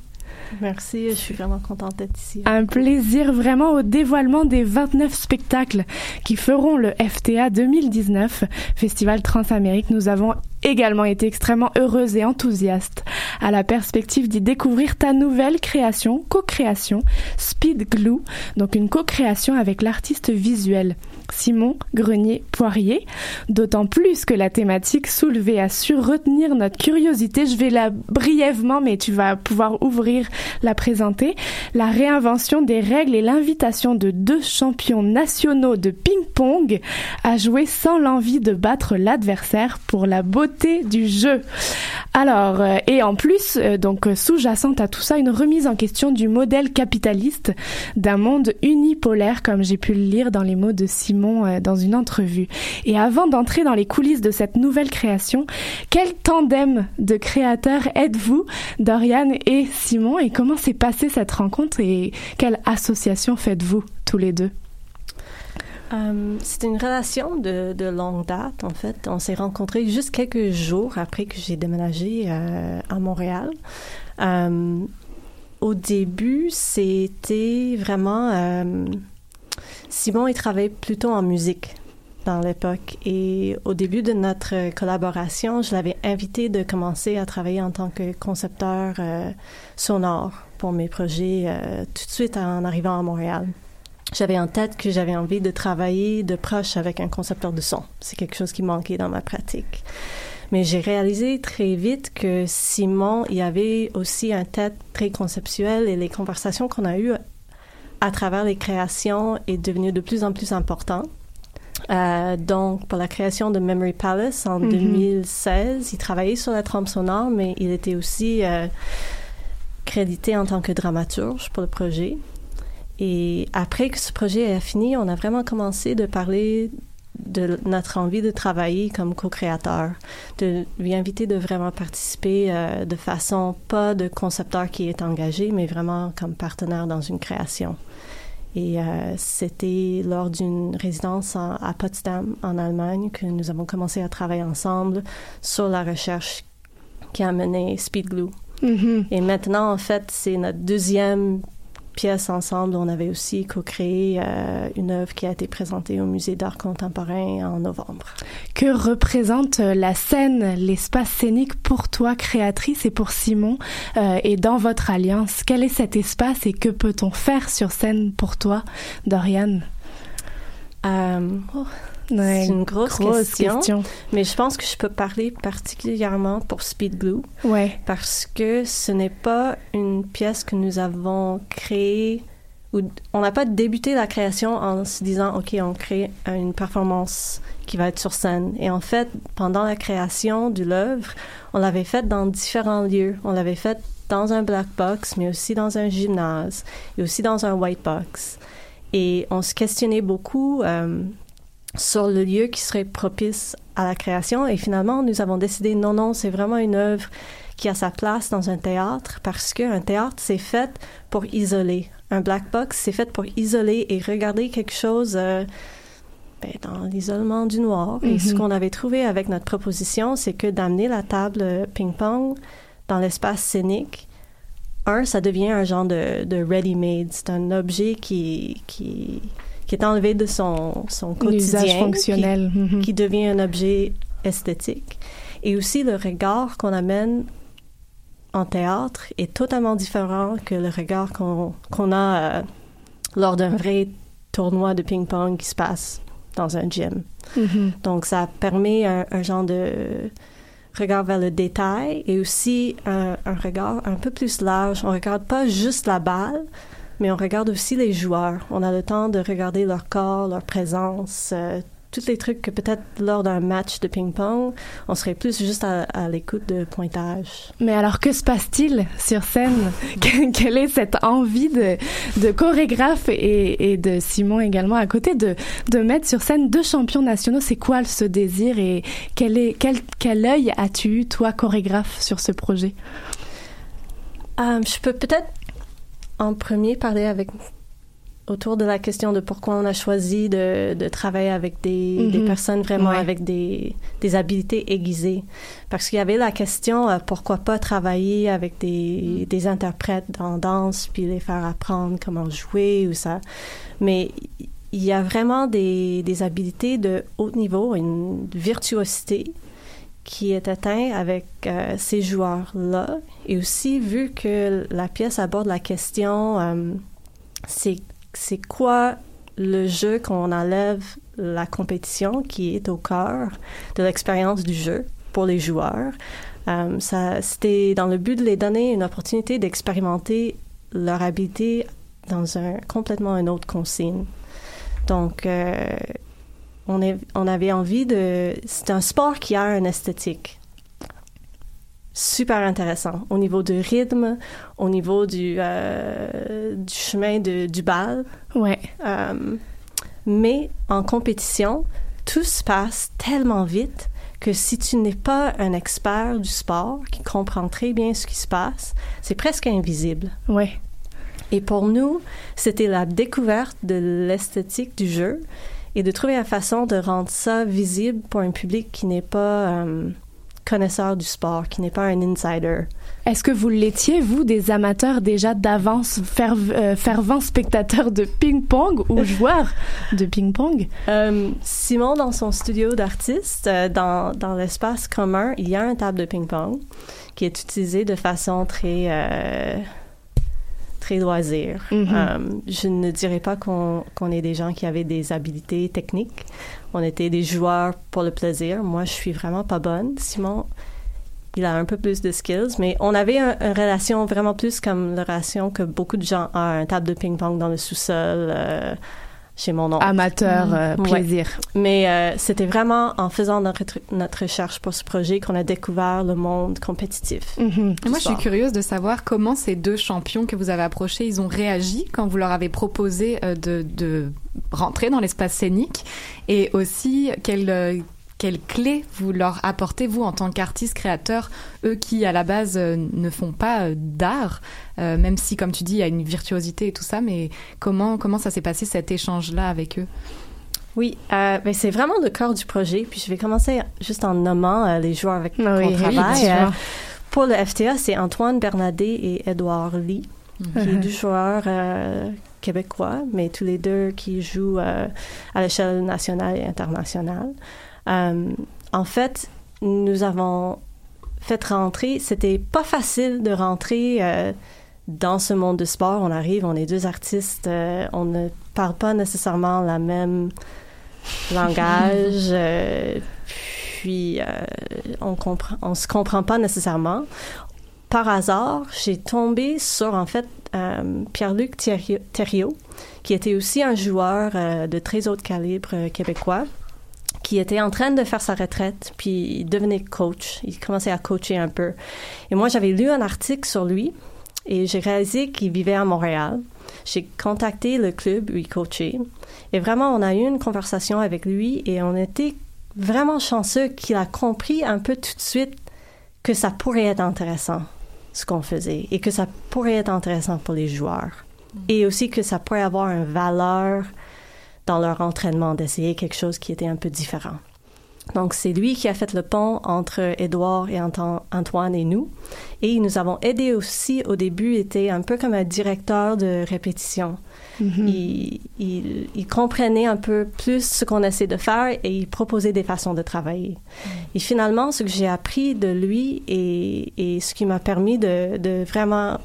Merci, je suis vraiment contente d'être ici.
Un plaisir vraiment au dévoilement des 29 spectacles qui feront le FTA 2019, Festival Transamérique. Nous avons également été extrêmement heureuses et enthousiastes à la perspective d'y découvrir ta nouvelle création, co-création, Speed Glue, donc une co-création avec l'artiste visuel. Simon Grenier-Poirier, d'autant plus que la thématique soulevée a su retenir notre curiosité. Je vais la brièvement, mais tu vas pouvoir ouvrir, la présenter. La réinvention des règles et l'invitation de deux champions nationaux de ping-pong à jouer sans l'envie de battre l'adversaire pour la beauté du jeu. Alors, euh, et en plus, euh, donc sous-jacente à tout ça, une remise en question du modèle capitaliste d'un monde unipolaire, comme j'ai pu le lire dans les mots de Simon euh, dans une entrevue. Et avant d'entrer dans les coulisses de cette nouvelle création, quel tandem de créateurs êtes-vous, Dorian et Simon, et comment s'est passée cette rencontre et quelle association faites-vous tous les deux?
Euh, c'est une relation de, longue date, en fait. On s'est rencontrés juste quelques jours après que j'ai déménagé euh, à Montréal. Euh, au début, c'était vraiment... Simon, il travaillait plutôt en musique dans l'époque. Et au début de notre collaboration, je l'avais invité de commencer à travailler en tant que concepteur sonore pour mes projets tout de suite en arrivant à Montréal j'avais en tête que j'avais envie de travailler de proche avec un concepteur de son. C'est quelque chose qui manquait dans ma pratique. Mais j'ai réalisé très vite que Simon, il y avait aussi un tête très conceptuel et les conversations qu'on a eues à travers les créations est devenue de plus en plus important. Euh, donc, pour la création de Memory Palace en mm -hmm. 2016, il travaillait sur la trompe sonore, mais il était aussi euh, crédité en tant que dramaturge pour le projet. Et après que ce projet a fini, on a vraiment commencé de parler de notre envie de travailler comme co-créateur, de lui inviter de vraiment participer euh, de façon pas de concepteur qui est engagé, mais vraiment comme partenaire dans une création. Et euh, c'était lors d'une résidence en- à Potsdam, en Allemagne, que nous avons commencé à travailler ensemble sur la recherche qui a mené Speed Glue.
Mhm.
Et maintenant, en fait, c'est notre deuxième pièce ensemble. On avait aussi co-créé euh, une œuvre qui a été présentée au Musée d'art contemporain en novembre.
Que représente euh, la scène, l'espace scénique pour toi, créatrice, et pour Simon, euh, et dans votre alliance? Quel est cet espace et que peut-on faire sur scène pour toi, Dorian
oh,
Ouais,
c'est une grosse,
grosse
question,
question.
Mais je pense que je peux parler particulièrement pour Speed Glue.
Ouais.
Parce que ce n'est pas une pièce que nous avons créée ou on n'a pas débuté la création en se disant OK, on crée une performance qui va être sur scène. Et en fait, pendant la création de l'œuvre, on l'avait faite dans différents lieux. On l'avait faite dans un black box, mais aussi dans un gymnase et aussi dans un white box. Et on se questionnait beaucoup euh, sur le lieu qui serait propice à la création. Et finalement, nous avons décidé non, non, c'est vraiment une œuvre qui a sa place dans un théâtre parce qu'un théâtre, c'est fait pour isoler. Un black box, c'est fait pour isoler et regarder quelque chose euh, ben, dans l'isolement du noir. Et ce
Mhm.
qu'on avait trouvé avec notre proposition, c'est que d'amener la table euh, ping-pong dans l'espace scénique, un, ça devient un genre de, de ready-made. C'est un objet qui, qui, qui est enlevé de son, son quotidien.
Fonctionnel.
Qui,
Mhm.
qui devient un objet esthétique. Et aussi, le regard qu'on amène en théâtre est totalement différent que le regard qu'on a euh, lors d'un vrai tournoi de ping-pong qui se passe dans un gym.
Mhm.
Donc, ça permet un, un genre de regard vers le détail et aussi un, un regard un peu plus large. On regarde pas juste la balle, mais on regarde aussi les joueurs. On a le temps de regarder leur corps, leur présence, euh, tous les trucs que peut-être lors d'un match de ping-pong, on serait plus juste à, à l'écoute de pointage.
Mais alors, que se passe-t-il sur scène? Que- Quelle est cette envie de, de chorégraphe et, et de Simon également à côté de, de mettre sur scène deux champions nationaux? C'est quoi ce désir et quel, est, quel, quel œil as-tu eu, toi, chorégraphe, sur ce projet?
Euh, je peux peut-être en premier parler avec autour de la question de pourquoi on a choisi de, de travailler avec des,
Mhm.
des personnes vraiment
Ouais.
avec des, des habiletés aiguisées. Parce qu'il y avait la question euh, pourquoi pas travailler avec des, des interprètes en danse puis les faire apprendre comment jouer ou ça. Mais il y a vraiment des, des habiletés de haut niveau, une virtuosité qui est atteint avec euh, ces joueurs-là. Et aussi, vu que la pièce aborde la question, euh, c'est quoi le jeu qu'on enlève la compétition qui est au cœur de l'expérience du jeu pour les joueurs? Euh, c'était dans le but de les donner une opportunité d'expérimenter leur habileté dans un complètement un autre consigne. Donc, on, est, on avait envie de... C'est un sport qui a un esthétique super intéressant au niveau du rythme, au niveau du, euh, du chemin de, du bal.
Ouais.
Euh, mais en compétition, tout se passe tellement vite que si tu n'es pas un expert du sport qui comprend très bien ce qui se passe, c'est presque invisible.
Ouais.
Et pour nous, c'était la découverte de l'esthétique du jeu et de trouver la façon de rendre ça visible pour un public qui n'est pas euh, connaisseur du sport, qui n'est pas un insider.
Est-ce que vous l'étiez, vous, des amateurs déjà d'avance, ferv- euh, fervents spectateurs de ping-pong ou joueurs de ping-pong?
Euh, Simon, dans son studio d'artiste, dans, dans l'espace commun, il y a un table de ping-pong qui est utilisé de façon très, très loisir.
Mhm.
Euh, je ne dirais pas qu'on est des gens qui avaient des habiletés techniques. On était des joueurs pour le plaisir. Moi, je suis vraiment pas bonne. Simon, il a un peu plus de skills, mais on avait un- une relation vraiment plus comme la relation que beaucoup de gens ont, un table de ping-pong dans le sous-sol euh, chez mon oncle.
Amateur, euh,
Ouais.
plaisir.
Mais euh, c'était vraiment en faisant notre, notre recherche pour ce projet qu'on a découvert le monde compétitif.
Mhm.
du
Moi, je suis curieuse de savoir comment ces deux champions que vous avez approchés, ils ont réagi quand vous leur avez proposé euh, de, de rentrer dans l'espace scénique et aussi quel, euh, quel quelles clés vous leur apportez, vous, en tant qu'artiste, créateur, eux qui, à la base, euh, ne font pas euh, d'art, euh, même si, comme tu dis, il y a une virtuosité et tout ça, mais comment, comment ça s'est passé cet échange-là avec eux?
Oui, euh, ben c'est vraiment le cœur du projet. Puis je vais commencer juste en nommant euh, les joueurs avec qui on
oui,
travaille.
dis-moi.
Euh, pour le FTA, c'est Antoine Bernadet et Édouard Lee, qui
Mhm.
sont deux joueurs euh, québécois, mais tous les deux qui jouent euh, à l'échelle nationale et internationale. Euh, en fait, nous avons fait rentrer. C'était pas facile de rentrer. euh, dans ce monde de sport, on arrive, on est deux artistes, euh, on ne parle pas nécessairement la même langage, euh, puis on comprend, on se comprend pas nécessairement. Par hasard, j'ai tombé sur en fait Pierre-Luc Thériault, qui était aussi un joueur de très haut calibre québécois qui était en train de faire sa retraite, puis il devenait coach. Il commençait à coacher un peu. Et moi, j'avais lu un article sur lui et j'ai réalisé qu'il vivait à Montréal. J'ai contacté le club où il coachait. Et vraiment, on a eu une conversation avec lui et on était vraiment chanceux qu'il a compris un peu tout de suite que ça pourrait être intéressant, ce qu'on faisait, et que ça pourrait être intéressant pour les joueurs. Et aussi que ça pourrait avoir une valeur dans leur entraînement, d'essayer quelque chose qui était un peu différent. Donc, c'est lui qui a fait le pont entre Édouard et Anto- Antoine et nous. Et nous avons aidé aussi au début, était un peu comme un directeur de répétition. il, il, il comprenait un peu plus ce qu'on essaie de faire et il proposait des façons de travailler. Et finalement, ce que j'ai appris de lui et, et ce qui m'a permis de, de vraiment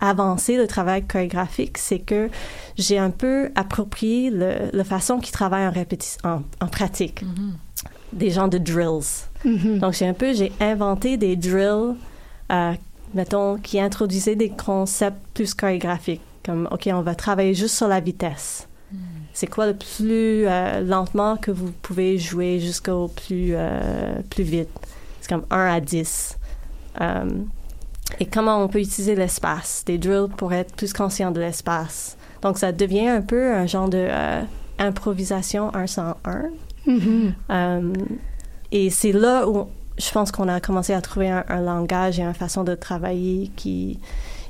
avancer le travail chorégraphique, c'est que j'ai un peu approprié le, la façon qu'il travaille en, répétition, en, en pratique. Des gens de drills. Donc, j'ai un peu, j'ai inventé des drills, euh, mettons, qui introduisaient des concepts plus chorégraphiques. Comme, OK, on va travailler juste sur la vitesse. C'est quoi le plus euh, lentement que vous pouvez jouer jusqu'au plus, euh, plus vite? C'est comme 1 à 10. Euh, et comment on peut utiliser l'espace, des drills pour être plus conscient de l'espace. Donc, ça devient un peu un genre de euh, improvisation 1 sans 1.
Mhm.
Euh, et c'est là où je pense qu'on a commencé à trouver un, un langage et une façon de travailler qui,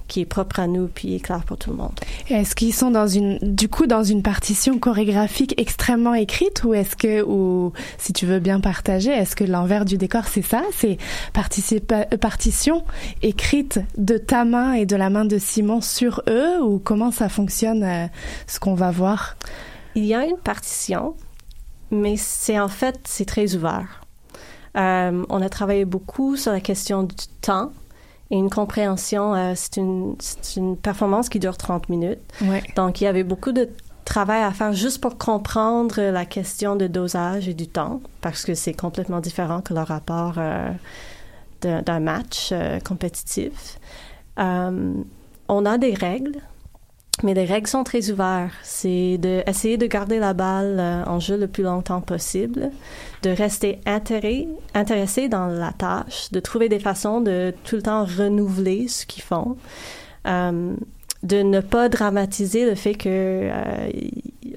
qui est propre à nous puis est clair pour tout le monde.
Est-ce qu'ils sont dans une, du coup, dans une partition chorégraphique extrêmement écrite ou est-ce que, ou si tu veux bien partager, est-ce que l'envers du décor c'est ça, c'est euh, partition écrite de ta main et de la main de Simon sur eux ou comment ça fonctionne, euh, ce qu'on va voir?
Il y a une partition, mais c'est en fait, c'est très ouvert. Euh, on a travaillé beaucoup sur la question du temps et une compréhension. euh, c'est une, performance qui dure 30 minutes.
Ouais.
Donc, il y avait beaucoup de travail à faire juste pour comprendre la question de dosage et du temps, parce que c'est complètement différent que le rapport euh, d'un match euh, compétitif. On a des règles, mais les règles sont très ouvertes. C'est d'essayer de garder la balle euh, en jeu le plus longtemps possible, de rester intéressé, intéressé dans la tâche, de trouver des façons de tout le temps renouveler ce qu'ils font. Euh, de ne pas dramatiser le fait que euh,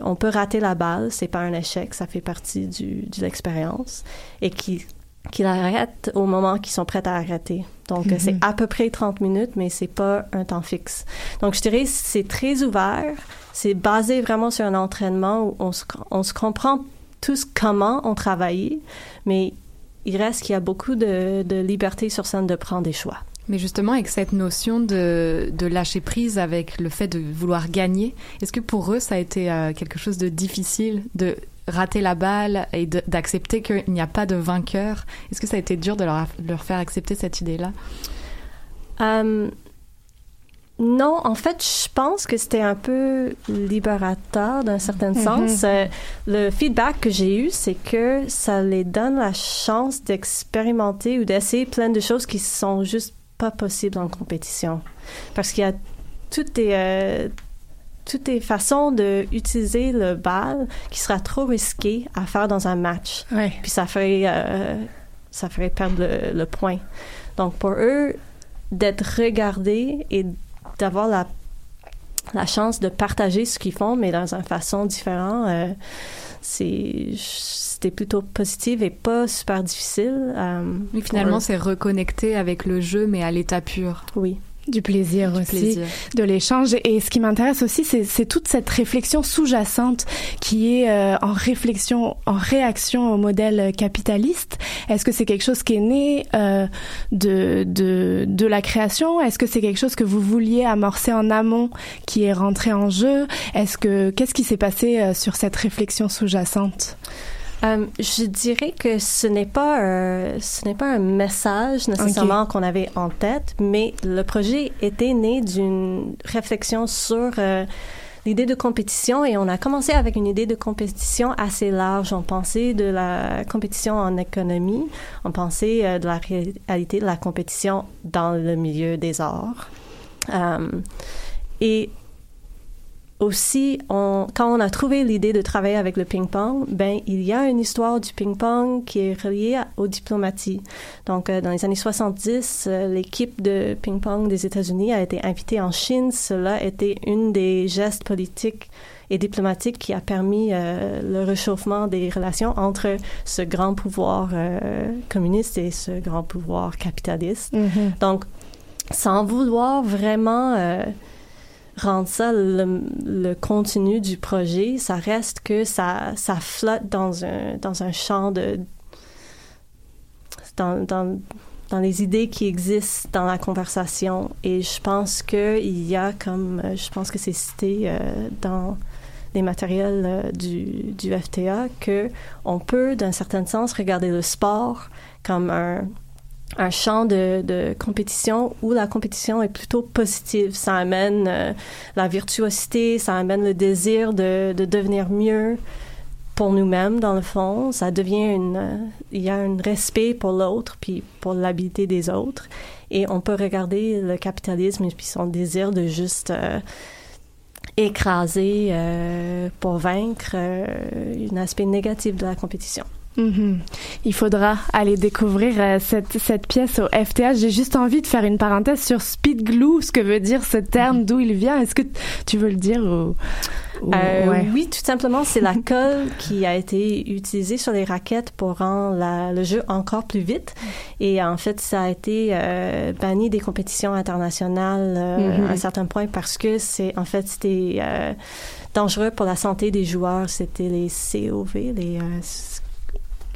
on peut rater la balle, c'est pas un échec, ça fait partie du, de l'expérience et qui qu'ils arrêtent au moment qu'ils sont prêts à arrêter. Donc,
Mhm.
c'est à peu près 30 minutes, mais c'est pas un temps fixe. Donc, je dirais c'est très ouvert. C'est basé vraiment sur un entraînement où on se, on se comprend tous comment on travaille, mais il reste qu'il y a beaucoup de, de liberté sur scène de prendre des choix.
Mais justement, avec cette notion de, de lâcher prise, avec le fait de vouloir gagner, est-ce que pour eux, ça a été euh, quelque chose de difficile de rater la balle et d'accepter qu'il n'y a pas de vainqueur Est-ce que ça a été dur de leur, faire accepter cette idée-là?
Euh, non, en fait, je pense que c'était un peu libérateur d'un certain
Mhm.
sens. Euh, le feedback que j'ai eu, c'est que ça les donne la chance d'expérimenter ou d'essayer plein de choses qui sont juste pas possibles en compétition. Parce qu'il y a toutes des, euh, toutes des façons d'utiliser le bal qui sera trop risqué à faire dans un match. Puis ça ferait, euh, ça ferait perdre le, le point. Donc pour eux, d'être regardés et d'avoir la, la chance de partager ce qu'ils font, mais dans une façon différente, euh, c'est c'était plutôt positif et pas super difficile. Euh,
Oui, finalement, c'est reconnecter avec le jeu, mais à l'état pur.
Oui.
Du plaisir aussi,
plaisir.
de l'échange. Et ce qui m'intéresse aussi, c'est c'est toute cette réflexion sous-jacente qui est euh, en réflexion, en réaction au modèle capitaliste. Est-ce que c'est quelque chose qui est né euh, de, de, de la création? Est-ce que c'est quelque chose que vous vouliez amorcer en amont qui est rentré en jeu? Est-ce que Qu'est-ce qui s'est passé euh, sur cette réflexion sous-jacente?
Euh, je dirais que ce n'est pas un, ce n'est pas un message nécessairement qu'on avait en tête, mais le projet était né d'une réflexion sur euh, l'idée de compétition et on a commencé avec une idée de compétition assez large. On pensait de la compétition en économie, on pensait euh, de la réalité de la compétition dans le milieu des arts. Euh, et aussi, on, quand on a trouvé l'idée de travailler avec le ping-pong, ben il y a une histoire du ping-pong qui est reliée à- aux diplomaties. Donc, euh, dans les années 70, euh, l'équipe de ping-pong des États-Unis a été invitée en Chine. Cela était une des gestes politiques et diplomatiques qui a permis euh, le réchauffement des relations entre ce grand pouvoir euh, communiste et ce grand pouvoir capitaliste.
Mhm.
Donc, sans vouloir vraiment euh, rendre ça le, le contenu du projet, ça reste que ça, ça flotte dans un, dans un champ de... Dans, dans, dans les idées qui existent dans la conversation. Et je pense qu'il y a, comme je pense que c'est cité euh, dans les matériels euh, du, du FTA, que on peut, d'un certain sens, regarder le sport comme un, un champ de, de compétition où la compétition est plutôt positive. Ça amène euh, la virtuosité, ça amène le désir de, de devenir mieux pour nous-mêmes, dans le fond. Ça devient une... euh, il y a un respect pour l'autre, puis pour l'habileté des autres. Et on peut regarder le capitalisme et puis son désir de juste... euh, écraser euh, pour vaincre euh, un aspect négatif de la compétition.
Mhm. Il faudra aller découvrir euh, cette, cette pièce au FTA. J'ai juste envie de faire une parenthèse sur speed glue, ce que veut dire ce terme, d'où il vient. Est-ce que tu veux le dire
Euh,
ouais.
Oui, tout simplement, c'est la colle qui a été utilisée sur les raquettes pour rendre la- le jeu encore plus vite. Et en fait, ça a été euh, banni des compétitions internationales
Mhm.
à un certain point parce que c'est en fait c'était dangereux pour la santé des joueurs. C'était les COV, les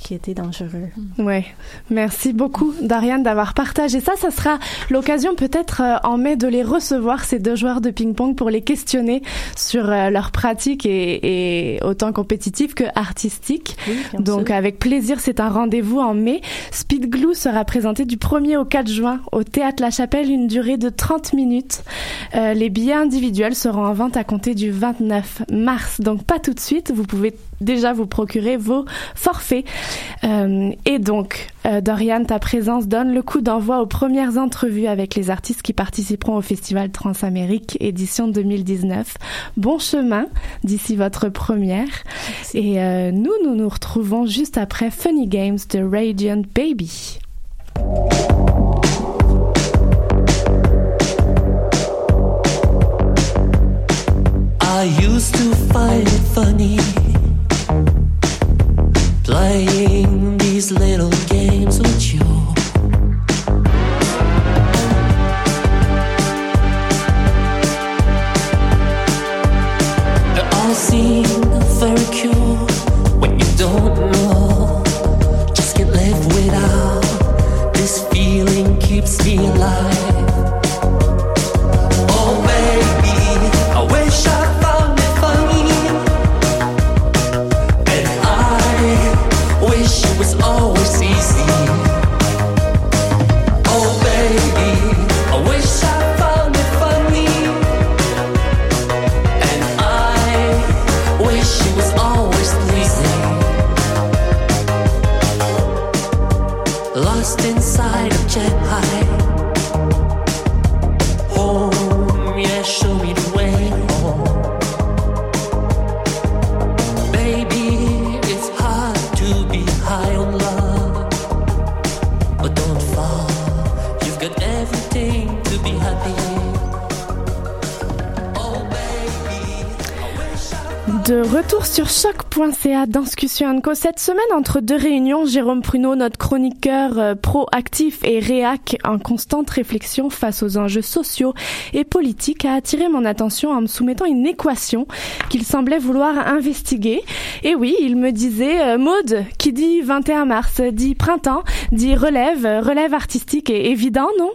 qui étaient dangereux.
Ouais, merci beaucoup Dariane d'avoir partagé ça. Ça sera l'occasion peut-être euh, en mai de les recevoir ces deux joueurs de ping-pong pour les questionner sur euh, leur pratique et, et autant compétitive que artistique. Donc
sûr.
avec plaisir, c'est un rendez-vous en mai. Speed Glue sera présenté du 1er au 4 juin au théâtre La Chapelle, une durée de 30 minutes. Euh, les billets individuels seront en vente à compter du 29 mars. Donc pas tout de suite, vous pouvez déjà vous procurer vos forfaits. Euh, et donc, euh, Dorian, ta présence donne le coup d'envoi aux premières entrevues avec les artistes qui participeront au Festival Transamérique édition 2019. Bon chemin d'ici votre première. Et euh, nous, nous nous retrouvons juste après Funny Games de Radiant Baby.
I used to find it funny playing these little
De retour sur choc.ca dans Discussion Co. Cette semaine, entre deux réunions, Jérôme Pruneau, notre chroniqueur euh, proactif et réac en constante réflexion face aux enjeux sociaux et politiques, a attiré mon attention en me soumettant une équation qu'il semblait vouloir investiguer. Et oui, il me disait, euh, Maude, qui dit 21 mars, dit printemps, dit relève, relève artistique et évident, non?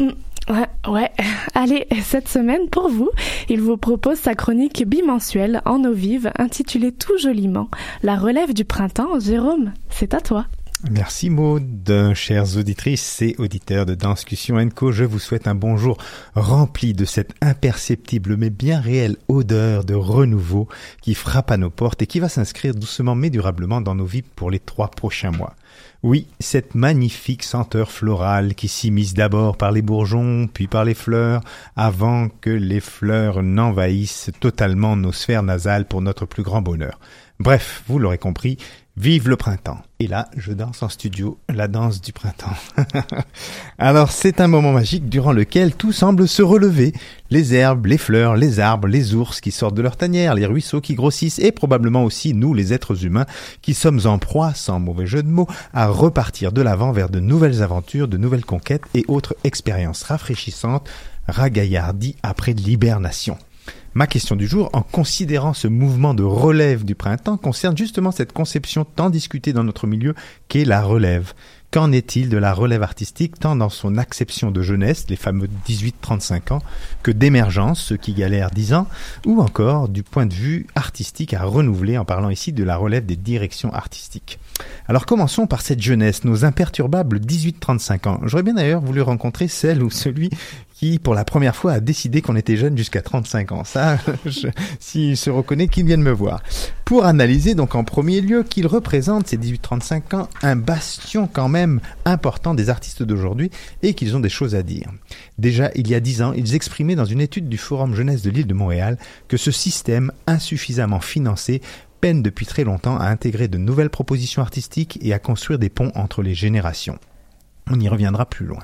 Hmm, Ouais, ouais. Allez, cette semaine, pour vous, il vous propose sa chronique bimensuelle en eau vive, intitulée tout joliment La relève du printemps. Jérôme, c'est à toi.
Merci Maud, chères auditrices et auditeurs de Danscussion Co. Je vous souhaite un bonjour rempli de cette imperceptible mais bien réelle odeur de renouveau qui frappe à nos portes et qui va s'inscrire doucement mais durablement dans nos vies pour les trois prochains mois. Oui, cette magnifique senteur florale qui s'immisce d'abord par les bourgeons, puis par les fleurs, avant que les fleurs n'envahissent totalement nos sphères nasales pour notre plus grand bonheur. Bref, vous l'aurez compris, vive le printemps. Et là, je danse en studio la danse du printemps. Alors, c'est un moment magique durant lequel tout semble se relever. Les herbes, les fleurs, les arbres, les ours qui sortent de leur tanière, les ruisseaux qui grossissent et probablement aussi nous, les êtres humains, qui sommes en proie, sans mauvais jeu de mots, à repartir de l'avant vers de nouvelles aventures, de nouvelles conquêtes et autres expériences rafraîchissantes, ragaillardies après l'hibernation. Ma question du jour, en considérant ce mouvement de relève du printemps, concerne justement cette conception tant discutée dans notre milieu qu'est la relève. Qu'en est-il de la relève artistique, tant dans son acception de jeunesse, les fameux 18-35 ans, que d'émergence, ceux qui galèrent 10 ans, ou encore du point de vue artistique à renouveler, en parlant ici de la relève des directions artistiques? Alors commençons par cette jeunesse, nos imperturbables 18-35 ans. J'aurais bien d'ailleurs voulu rencontrer celle ou celui qui, pour la première fois, a décidé qu'on était jeune jusqu'à 35 ans. Ça, s'il se reconnaît, qu'il vienne me voir. Pour analyser donc en premier lieu qu'il représente ces 18-35 ans un bastion quand même important des artistes d'aujourd'hui et qu'ils ont des choses à dire. Déjà, il y a 10 ans, ils exprimaient dans une étude du Forum Jeunesse de l'île de Montréal que ce système insuffisamment financé peine depuis très longtemps à intégrer de nouvelles propositions artistiques et à construire des ponts entre les générations. On y reviendra plus loin.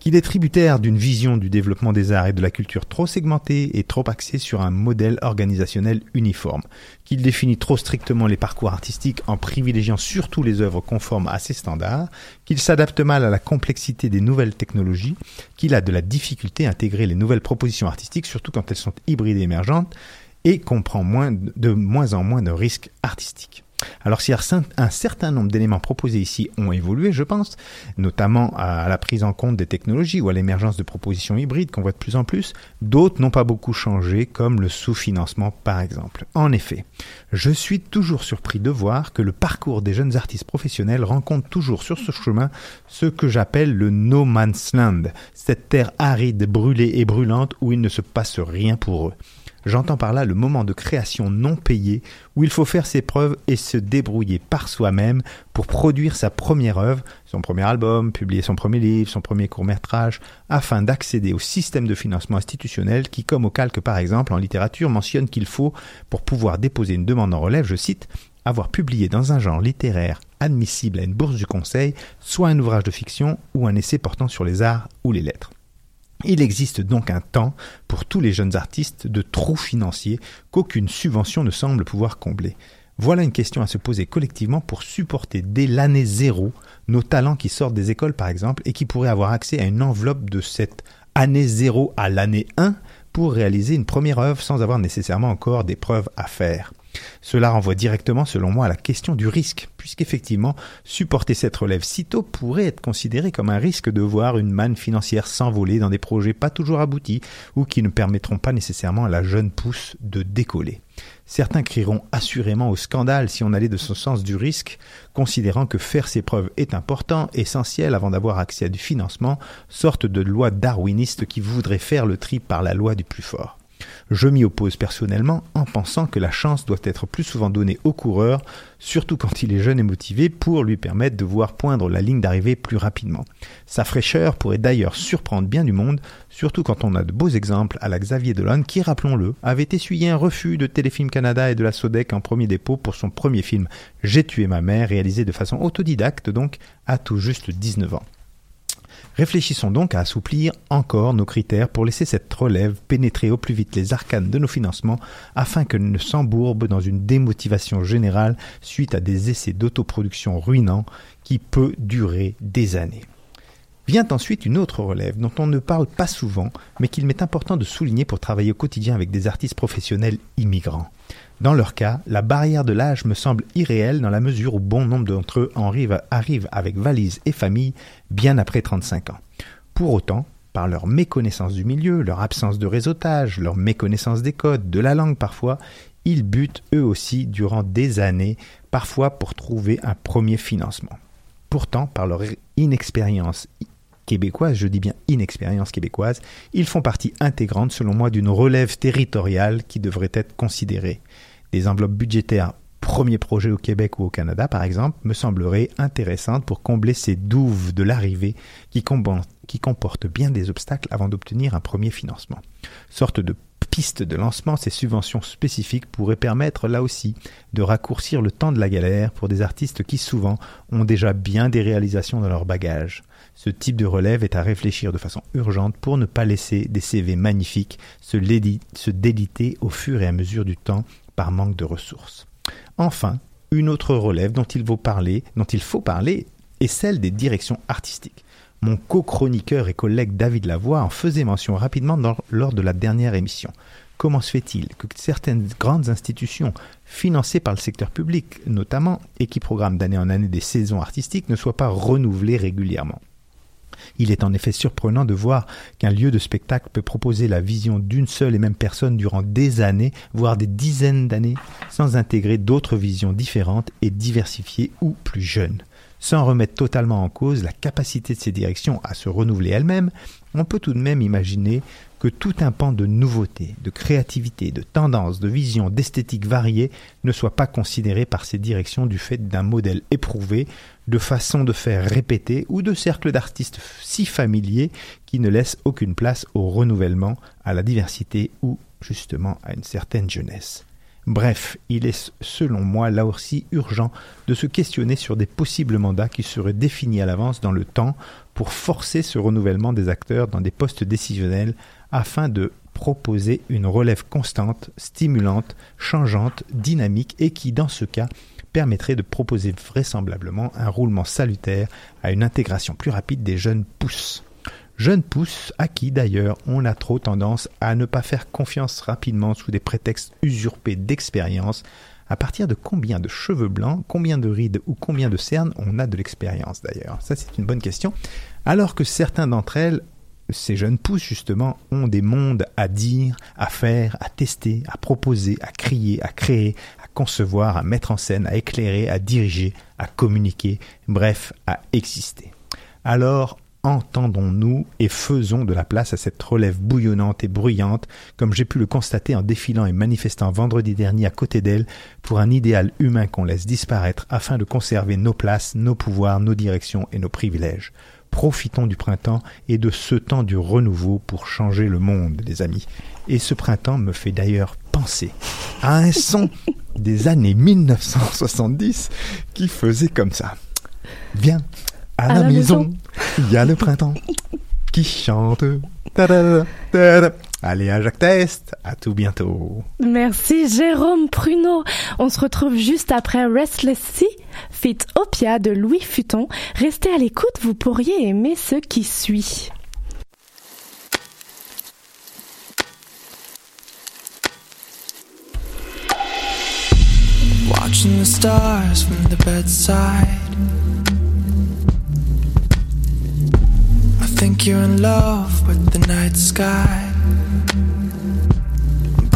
Qu'il est tributaire d'une vision du développement des arts et de la culture trop segmentée et trop axée sur un modèle organisationnel uniforme. Qu'il définit trop strictement les parcours artistiques en privilégiant surtout les œuvres conformes à ses standards. Qu'il s'adapte mal à la complexité des nouvelles technologies. Qu'il a de la difficulté à intégrer les nouvelles propositions artistiques, surtout quand elles sont hybrides et émergentes. Et comprend moins, de moins en moins de risques artistiques. Alors si un certain nombre d'éléments proposés ici ont évolué, je pense, notamment à la prise en compte des technologies ou à l'émergence de propositions hybrides qu'on voit de plus en plus, d'autres n'ont pas beaucoup changé, comme le sous-financement par exemple. En effet, je suis toujours surpris de voir que le parcours des jeunes artistes professionnels rencontre toujours sur ce chemin ce que j'appelle le no man's land, cette terre aride, brûlée et brûlante où il ne se passe rien pour eux. J'entends par là le moment de création non payé où il faut faire ses preuves et se débrouiller par soi-même pour produire sa première œuvre, son premier album, publier son premier livre, son premier court-métrage, afin d'accéder au système de financement institutionnel qui, comme au calque par exemple en littérature, mentionne qu'il faut, pour pouvoir déposer une demande en relève, je cite, avoir publié dans un genre littéraire admissible à une bourse du conseil, soit un ouvrage de fiction ou un essai portant sur les arts ou les lettres. Il existe donc un temps pour tous les jeunes artistes de trous financiers qu'aucune subvention ne semble pouvoir combler. Voilà une question à se poser collectivement pour supporter dès l'année zéro nos talents qui sortent des écoles par exemple et qui pourraient avoir accès à une enveloppe de cette année zéro à l'année 1 pour réaliser une première œuvre sans avoir nécessairement encore des preuves à faire. Cela renvoie directement, selon moi, à la question du risque, puisqu'effectivement, supporter cette relève sitôt pourrait être considéré comme un risque de voir une manne financière s'envoler dans des projets pas toujours aboutis ou qui ne permettront pas nécessairement à la jeune pousse de décoller. Certains crieront assurément au scandale si on allait de ce sens du risque, considérant que faire ses preuves est important, essentiel avant d'avoir accès à du financement, sorte de loi darwiniste qui voudrait faire le tri par la loi du plus fort. Je m'y oppose personnellement en pensant que la chance doit être plus souvent donnée au coureur, surtout quand il est jeune et motivé, pour lui permettre de voir poindre la ligne d'arrivée plus rapidement. Sa fraîcheur pourrait d'ailleurs surprendre bien du monde, surtout quand on a de beaux exemples à la Xavier Dolan qui, rappelons-le, avait essuyé un refus de Téléfilm Canada et de la Sodec en premier dépôt pour son premier film J'ai tué ma mère, réalisé de façon autodidacte donc à tout juste 19 ans. Réfléchissons donc à assouplir encore nos critères pour laisser cette relève pénétrer au plus vite les arcanes de nos financements afin qu'elle ne s'embourbe dans une démotivation générale suite à des essais d'autoproduction ruinants qui peut durer des années. Vient ensuite une autre relève dont on ne parle pas souvent, mais qu'il m'est important de souligner pour travailler au quotidien avec des artistes professionnels immigrants. Dans leur cas, la barrière de l'âge me semble irréelle dans la mesure où bon nombre d'entre eux arrivent, avec valise et famille bien après 35 ans. Pour autant, par leur méconnaissance du milieu, leur absence de réseautage, leur méconnaissance des codes, de la langue parfois, ils butent eux aussi durant des années, parfois pour trouver un premier financement. Pourtant, par leur inexpérience québécoise, je dis bien inexpérience québécoise, ils font partie intégrante selon moi d'une relève territoriale qui devrait être considérée. Des enveloppes budgétaires premier projet au Québec ou au Canada, par exemple, me sembleraient intéressantes pour combler ces douves de l'arrivée qui, qui comportent bien des obstacles avant d'obtenir un premier financement. Sorte de piste de lancement, ces subventions spécifiques pourraient permettre là aussi de raccourcir le temps de la galère pour des artistes qui souvent ont déjà bien des réalisations dans leur bagage. Ce type de relève est à réfléchir de façon urgente pour ne pas laisser des CV magnifiques se, se déliter au fur et à mesure du temps manque de ressources. Enfin, une autre relève dont il faut parler, dont il faut parler est celle des directions artistiques. Mon co-chroniqueur et collègue David Lavoie en faisait mention rapidement lors de la dernière émission. Comment se fait-il que certaines grandes institutions financées par le secteur public, notamment, et qui programment d'année en année des saisons artistiques, ne soient pas renouvelées régulièrement? Il est en effet surprenant de voir qu'un lieu de spectacle peut proposer la vision d'une seule et même personne durant des années, voire des dizaines d'années, sans intégrer d'autres visions différentes et diversifiées ou plus jeunes. Sans remettre totalement en cause la capacité de ces directions à se renouveler elles-mêmes, on peut tout de même imaginer que tout un pan de nouveautés, de créativité, de tendances, de visions, d'esthétique variées ne soit pas considéré par ces directions du fait d'un modèle éprouvé, de façon de faire répéter ou de cercles d'artistes si familiers qui ne laissent aucune place au renouvellement, à la diversité ou justement à une certaine jeunesse. Bref, il est selon moi là aussi urgent de se questionner sur des possibles mandats qui seraient définis à l'avance dans le temps pour forcer ce renouvellement des acteurs dans des postes décisionnels afin de proposer une relève constante, stimulante, changeante, dynamique et qui, dans ce cas, permettrait de proposer vraisemblablement un roulement salutaire à une intégration plus rapide des jeunes pousses. Jeunes pousses à qui d'ailleurs on a trop tendance à ne pas faire confiance rapidement sous des prétextes usurpés d'expérience. À partir de combien de cheveux blancs, combien de rides ou combien de cernes on a de l'expérience d'ailleurs? Ça c'est une bonne question. Alors que certains d'entre elles ces jeunes pousses, justement, ont des mondes à dire, à faire, à tester, à proposer, à crier, à créer, concevoir, à mettre en scène, à éclairer, à diriger, à communiquer, bref, à exister. Alors, entendons-nous et faisons de la place à cette relève bouillonnante et bruyante, comme j'ai pu le constater en défilant et manifestant vendredi dernier à côté d'elle, pour un idéal humain qu'on laisse disparaître afin de conserver nos places, nos pouvoirs, nos directions et nos privilèges. Profitons du printemps et de ce temps du renouveau pour changer le monde, les amis. Et ce printemps me fait d'ailleurs penser à un son des années 1970 qui faisait comme ça. Viens à, la, maison, il y a le printemps qui chante. Allez à Jacques Test, à tout bientôt.
Merci Jérôme Pruneau. On se retrouve juste après Restless Sea, fit Opia de Louis Futon. Restez à l'écoute, vous pourriez aimer ce qui suit.
Watching the stars from the bedside. I think you're in love with the night sky.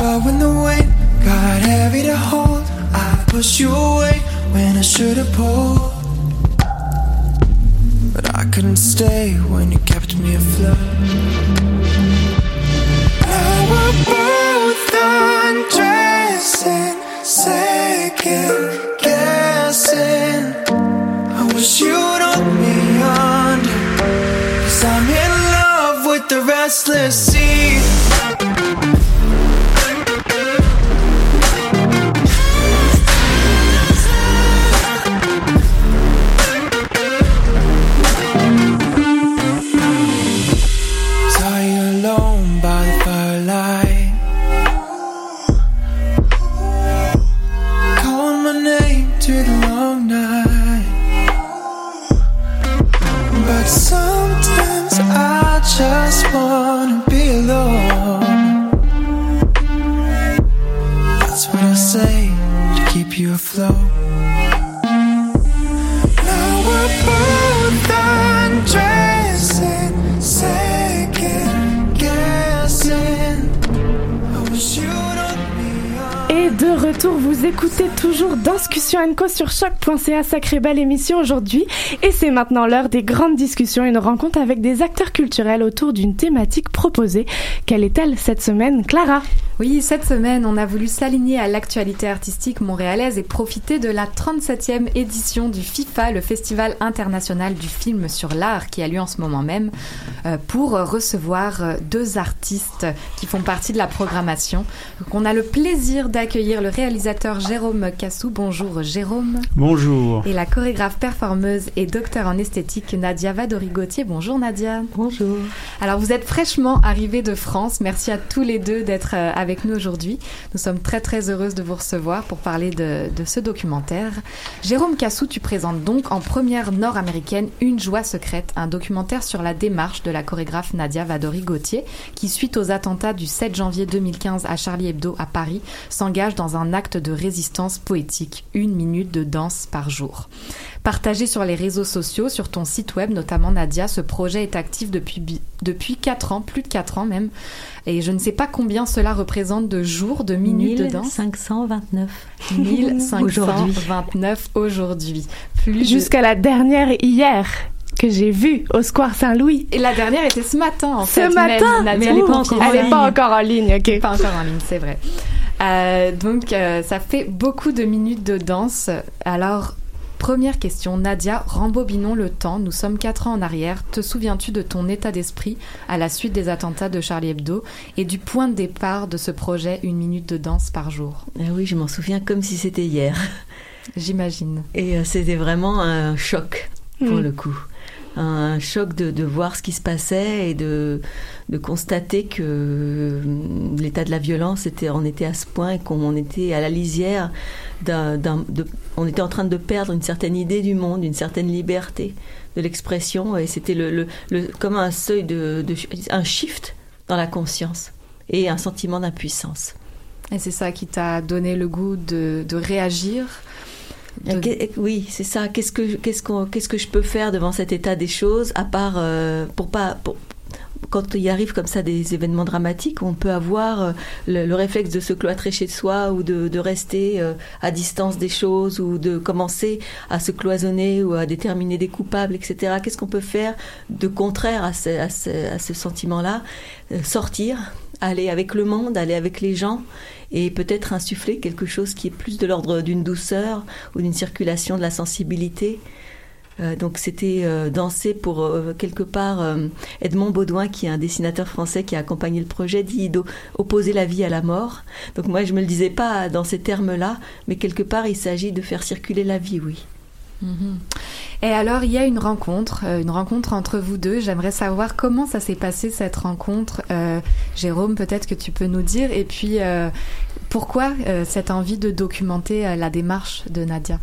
But when the weight got heavy to hold, I pushed you away when I should have pulled. But I couldn't stay when you kept me afloat. Now we're both undressing, second guessing. I wish you'd hold me under, cause I'm in love with the restless sea.
Écoutez toujours Discussion Co sur choc.ca, sacrée belle émission aujourd'hui. Et c'est maintenant l'heure des grandes discussions, une rencontre avec des acteurs culturels autour d'une thématique proposée. Quelle est-elle cette semaine, Clara?
Oui, cette semaine, on a voulu s'aligner à l'actualité artistique montréalaise et profiter de la 37e édition du FIFA, le Festival international du film sur l'art qui a lieu en ce moment même, euh, pour recevoir euh, deux artistes qui font partie de la programmation. Donc, on a le plaisir d'accueillir le réalisateur Jérôme Cassou. Bonjour Jérôme.
Bonjour.
Et la chorégraphe performeuse et docteur en esthétique Nadia Vadori-Gauthier. Bonjour Nadia.
Bonjour.
Alors vous êtes fraîchement arrivée de France. Merci à tous les deux d'être euh, avec nous aujourd'hui. Nous sommes très très heureuses de vous recevoir pour parler de, de ce documentaire. Jérôme Cassou, tu présentes donc en première nord-américaine Une joie secrète, un documentaire sur la démarche de la chorégraphe Nadia Vadori-Gauthier qui, suite aux attentats du 7 janvier 2015 à Charlie Hebdo à Paris, s'engage dans un acte de résistance poétique, une minute de danse par jour. Partagé sur les réseaux sociaux, sur ton site web notamment Nadia, ce projet est actif depuis, depuis 4 ans, plus de 4 ans même, et je ne sais pas combien cela représente de jours, de minutes de danse.
1529.
1529 aujourd'hui.
Jusqu'à la dernière hier que j'ai vue au Square Saint-Louis.
Et la dernière était ce matin en
Ce
fait.
matin?
Nadia
Mais elle est pas pas ligne. encore en ligne, ok.
Pas encore en ligne, c'est vrai. Euh, donc euh, ça fait beaucoup de minutes de danse. Alors Première question, Nadia, rembobinons le temps, nous sommes quatre ans en arrière. Te souviens-tu de ton état d'esprit à la suite des attentats de Charlie Hebdo et du point de départ de ce projet Une minute de danse par jour?
Ah oui, je m'en souviens comme si c'était hier.
J'imagine.
Et euh, c'était vraiment un choc pour
Mm.
le coup. Un choc de, de voir ce qui se passait et de, de constater que euh, l'état de la violence était, on était à ce point et qu'on était à la lisière d'un, on était en train de perdre une certaine idée du monde, une certaine liberté de l'expression et c'était le, le, le- comme un seuil de, de, un shift dans la conscience et un sentiment d'impuissance.
Et c'est ça qui t'a donné le goût de, de réagir
Oui, c'est ça. Qu'est-ce que qu'est-ce qu'on qu'est-ce que je peux faire devant cet état des choses à part euh, pour pas pour- quand il arrive comme ça des événements dramatiques, on peut avoir euh, le, le réflexe de se cloîtrer chez soi ou de, rester euh, à distance des choses ou de commencer à se cloisonner ou à déterminer des coupables, etc. Qu'est-ce qu'on peut faire de contraire à à ce sentiment-là? Euh, Sortir, aller avec le monde, aller avec les gens et peut-être insuffler quelque chose qui est plus de l'ordre d'une douceur ou d'une circulation de la sensibilité. Euh, donc c'était euh, danser pour euh, quelque part euh, Edmond Baudouin qui est un dessinateur français qui a accompagné le projet dit opposer la vie à la mort. Donc moi je me le disais pas dans ces termes-là, mais quelque part il s'agit de faire circuler la vie, oui.
Mhm. Et alors, il y a une rencontre, une rencontre entre vous deux. J'aimerais savoir comment ça s'est passé cette rencontre. Jérôme, peut-être que tu peux nous dire. Et puis, pourquoi cette envie de documenter la démarche de Nadia?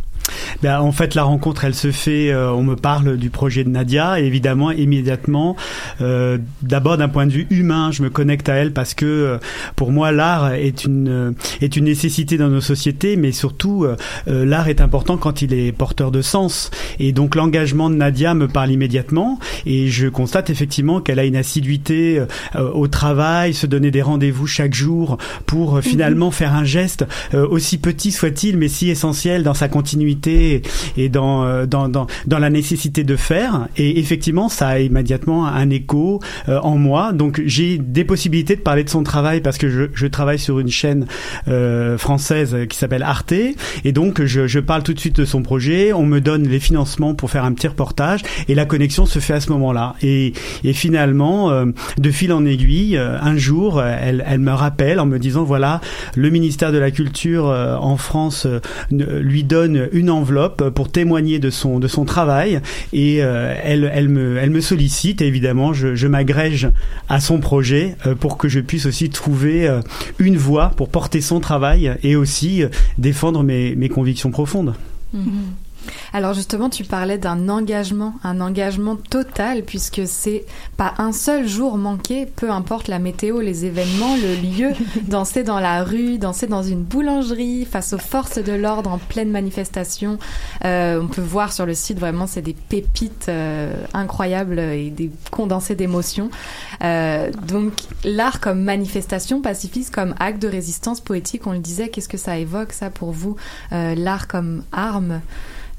Ben, en fait, la rencontre, elle se fait. euh, on me parle du projet de Nadia, et évidemment, immédiatement. euh, D'abord, d'un point de vue humain, je me connecte à elle parce que, euh, pour moi, l'art est une euh, est une nécessité dans nos sociétés, mais surtout, euh, euh, l'art est important quand il est porteur de sens. Et donc, l'engagement de Nadia me parle immédiatement, et je constate effectivement qu'elle a une assiduité euh, au travail, se donner des rendez-vous chaque jour pour finalement faire un geste euh, aussi petit soit-il, mais si essentiel dans sa continuité et dans, euh, dans, dans, dans la nécessité de faire. Et effectivement, ça a immédiatement un écho euh, en moi. Donc j'ai des possibilités de parler de son travail parce que je, je travaille sur une chaîne euh, française qui s'appelle Arte. Et donc je, je parle tout de suite de son projet. On me donne les financements pour faire un petit reportage et la connexion se fait à ce moment-là. Et, et finalement, euh, de fil en aiguille, euh, un jour, elle, elle me rappelle en me disant voilà, le ministère de la Culture euh, en France lui donne une enveloppe pour témoigner de son travail et euh, elle elle me sollicite évidemment je, m'agrège à son projet euh, pour que je puisse aussi trouver euh, une voie pour porter son travail et aussi défendre mes mes convictions profondes.
Mhm. Alors justement, tu parlais d'un engagement, un engagement total, puisque c'est pas un seul jour manqué, peu importe la météo, les événements, le lieu, danser dans la rue, danser dans une boulangerie, face aux forces de l'ordre en pleine manifestation. Euh, on peut voir sur le site vraiment, c'est des pépites euh, incroyables et des condensés d'émotions. Euh, donc l'art comme manifestation pacifiste, comme acte de résistance poétique, on le disait, qu'est-ce que ça évoque ça pour vous, euh, l'art comme arme?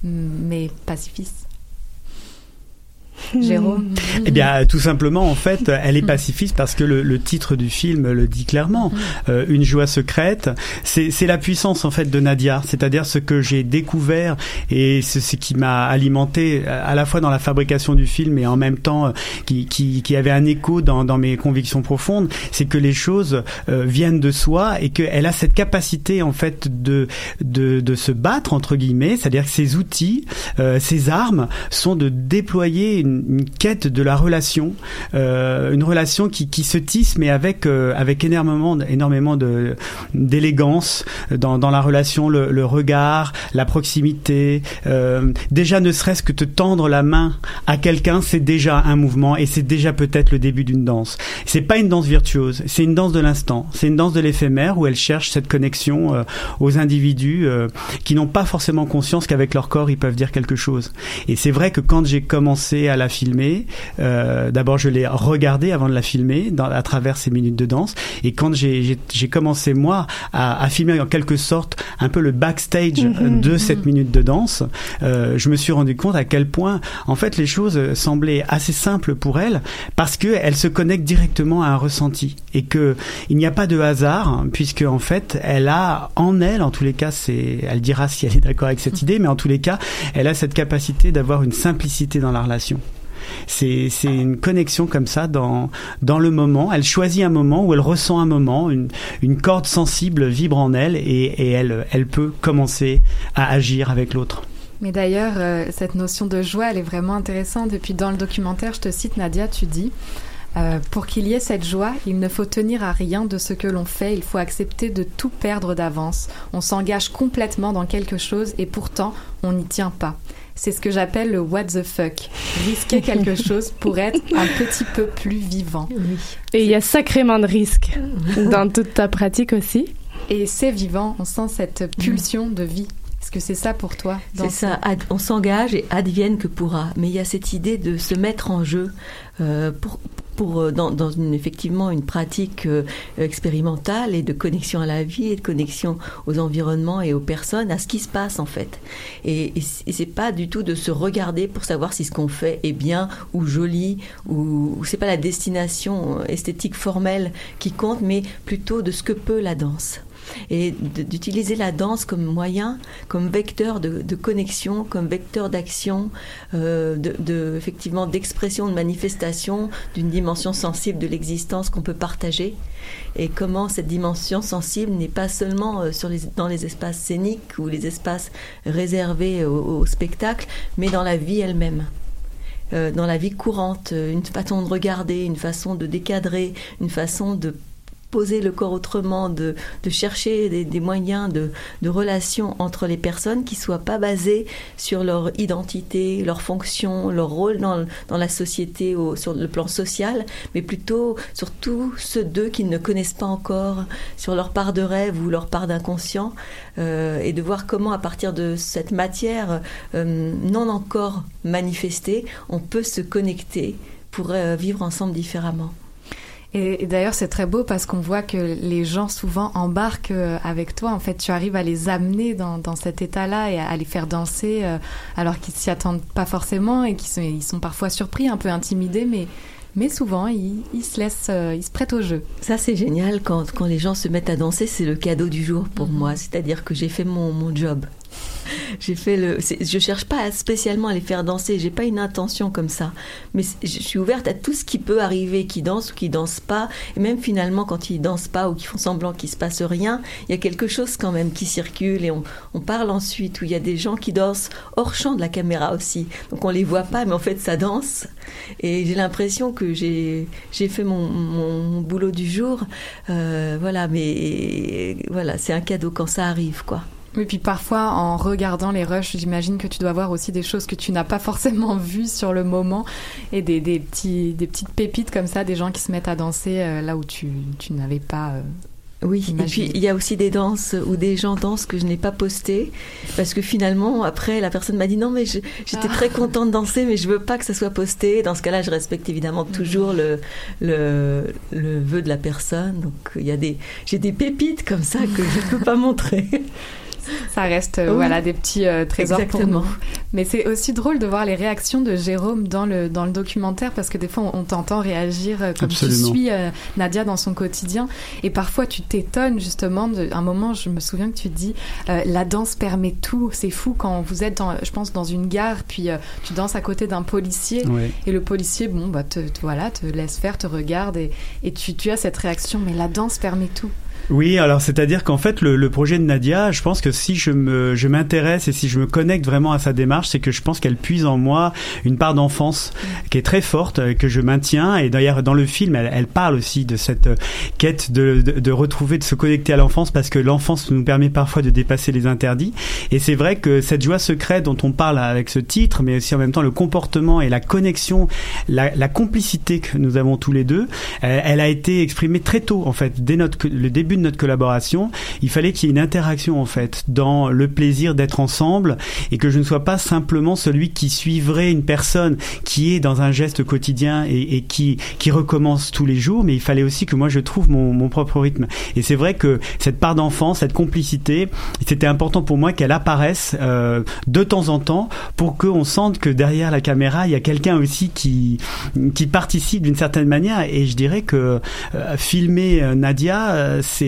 Mais pacifiste. Jérôme.
Eh bien, tout simplement, en fait, elle est pacifiste parce que le, le titre du film le dit clairement. Euh, une joie secrète, c'est la puissance en fait de Nadia, c'est-à-dire ce que j'ai découvert et ce qui m'a alimenté euh, à la fois dans la fabrication du film et en même temps euh, qui, qui, qui avait un écho dans, dans mes convictions profondes, c'est que les choses euh, viennent de soi et qu'elle a cette capacité en fait de de, de se battre entre guillemets, c'est-à-dire que ses outils, euh, ses armes sont de déployer une, une quête de la relation, euh, une relation qui, qui se tisse mais avec euh, avec énormément énormément de d'élégance dans, dans la relation, le, regard, la proximité. Euh, déjà ne serait-ce que te tendre la main à quelqu'un, c'est déjà un mouvement et c'est déjà peut-être le début d'une danse. C'est pas une danse virtuose, c'est une danse de l'instant, c'est une danse de l'éphémère où elle cherche cette connexion aux individus qui n'ont pas forcément conscience qu'avec leur corps ils peuvent dire quelque chose. Et c'est vrai que quand j'ai commencé la filmer, euh, d'abord je l'ai regardée avant de la filmer dans, à travers ces minutes de danse, et quand j'ai commencé moi à, à filmer en quelque sorte un peu le backstage
Mhm,
de
mhm.
cette minute de danse, euh, je me suis rendu compte à quel point en fait les choses semblaient assez simples pour elle parce que elle se connecte directement à un ressenti. Et que il n'y a pas de hasard puisque en fait elle a en elle en tous les cas c'est elle dira si elle est d'accord avec cette idée mais en tous les cas elle a cette capacité d'avoir une simplicité dans la relation c'est une connexion comme ça dans le moment. Elle choisit un moment où elle ressent un moment, une corde sensible vibre en elle et, elle peut commencer à agir avec l'autre.
Mais d'ailleurs, euh, cette notion de joie, elle est vraiment intéressante. Et puis dans le documentaire, je te cite Nadia, tu dis euh, Pour qu'il y ait cette joie, il ne faut tenir à rien de ce que l'on fait, il faut accepter de tout perdre d'avance. On s'engage complètement dans quelque chose et pourtant, on n'y tient pas. C'est ce que j'appelle le what the fuck. Risquer quelque chose pour être un petit peu plus vivant.
Et il y a sacrément de risques dans toute ta pratique aussi.
Et c'est vivant, on sent cette pulsion de vie. Est-ce que c'est ça pour toi
C'est ça, ad- on s'engage et advienne que pourra. Mais il y a cette idée de se mettre en jeu euh, pour, pour euh, dans, une, effectivement une pratique euh, expérimentale et de connexion à la vie et de connexion aux environnements et aux personnes, à ce qui se passe en fait. Et, et c'est pas du tout de se regarder pour savoir si ce qu'on fait est bien ou joli ou, ou c'est pas la destination euh, esthétique formelle qui compte, mais plutôt de ce que peut la danse et d'utiliser la danse comme moyen, comme vecteur de, connexion, comme vecteur d'action, euh, de, effectivement d'expression, de manifestation d'une dimension sensible de l'existence qu'on peut partager, et comment cette dimension sensible n'est pas seulement euh, dans les espaces scéniques ou les espaces réservés au, spectacle, mais dans la vie elle-même. Euh, dans la vie courante, une façon de regarder, une façon de décadrer, une façon de poser le corps autrement, de, chercher des, moyens de, de relation entre les personnes qui soient pas basés sur leur identité, leur fonction, leur rôle dans, la société au, sur le plan social, mais plutôt sur tous ceux d'eux qui ne connaissent pas encore, sur leur part de rêve ou leur part d'inconscient, euh, et de voir comment à partir de cette matière euh, non encore manifestée, on peut se connecter pour euh, vivre ensemble différemment.
Et, et d'ailleurs, c'est très beau parce qu'on voit que les gens souvent embarquent euh, avec toi. En fait, tu arrives à les amener dans, dans cet état-là et à, à les faire danser euh, alors qu'ils s'y attendent pas forcément et qu'ils sont, ils sont parfois surpris, un peu intimidés, mais, mais souvent, ils, ils se laissent, euh, ils se prêtent au jeu.
Ça, c'est génial quand, quand les gens se mettent à danser, c'est le cadeau du jour pour moi. C'est-à-dire que j'ai fait mon, mon job. J'ai fait le. Je cherche pas spécialement à les faire danser. J'ai pas une intention comme ça. Mais je suis ouverte à tout ce qui peut arriver, qui danse ou qui danse pas. Et même finalement, quand ils dansent pas ou qu'ils font semblant qu'il se passe rien, il y a quelque chose quand même qui circule et on, parle ensuite où il y a des gens qui dansent hors champ de la caméra aussi. Donc on les voit pas, mais en fait ça danse. Et j'ai l'impression que j'ai fait mon boulot du jour. Euh, voilà, mais voilà, c'est un cadeau quand ça arrive, quoi.
Et puis parfois, en regardant les rushs, j'imagine que tu dois voir aussi des choses que tu n'as pas forcément vues sur le moment et des, des, petits, des petites pépites comme ça, des gens qui se mettent à danser euh, là où tu, tu n'avais pas. euh,
Oui, et puis il y a aussi des danses où des gens dansent que je n'ai pas postées parce que finalement après la personne m'a dit non mais j'étais
Ah.
très contente de danser mais je veux pas que ça soit posté. Dans ce cas-là, je respecte évidemment toujours le le, le vœu de la personne. Donc il y a des j'ai des pépites comme ça que je ne peux pas montrer.
Ça reste euh,
Oui.
voilà des petits euh, trésors
Exactement.
pour nous. Mais c'est aussi drôle de voir les réactions de Jérôme dans le dans le documentaire parce que des fois on, on t'entend réagir euh, comme
Absolument.
tu suis euh, Nadia dans son quotidien et parfois tu t'étonnes justement de un moment je me souviens que tu dis euh, la danse permet tout c'est fou quand vous êtes dans, je pense dans une gare puis euh, tu danses à côté d'un policier et le policier bon bah te, te- voilà te laisse faire te regarde et, et tu tu as cette réaction mais la danse permet tout
Oui, alors c'est-à-dire qu'en fait le, le projet de Nadia, je pense que si je me je m'intéresse et si je me connecte vraiment à sa démarche, c'est que je pense qu'elle puise en moi une part d'enfance qui est très forte euh, que je maintiens. Et d'ailleurs dans le film elle, elle parle aussi de cette euh, quête de, de, de retrouver de se connecter à l'enfance parce que l'enfance nous permet parfois de dépasser les interdits. Et c'est vrai que cette joie secrète dont on parle avec ce titre mais aussi en même temps le comportement et la connexion la, la complicité que nous avons tous les deux euh, elle a été exprimée très tôt en fait dès notre le début de notre collaboration il fallait qu'il y ait une interaction en fait dans le plaisir d'être ensemble et que je ne sois pas simplement celui qui suivrait une personne qui est dans un geste quotidien et, qui qui recommence tous les jours mais il fallait aussi que moi je trouve mon, mon propre rythme. Et c'est vrai que cette part d'enfance cette complicité c'était important pour moi qu'elle apparaisse euh, de temps en temps pour qu'on sente que derrière la caméra il y a quelqu'un aussi qui qui participe d'une certaine manière. Et je dirais que euh, filmer euh, Nadia c'est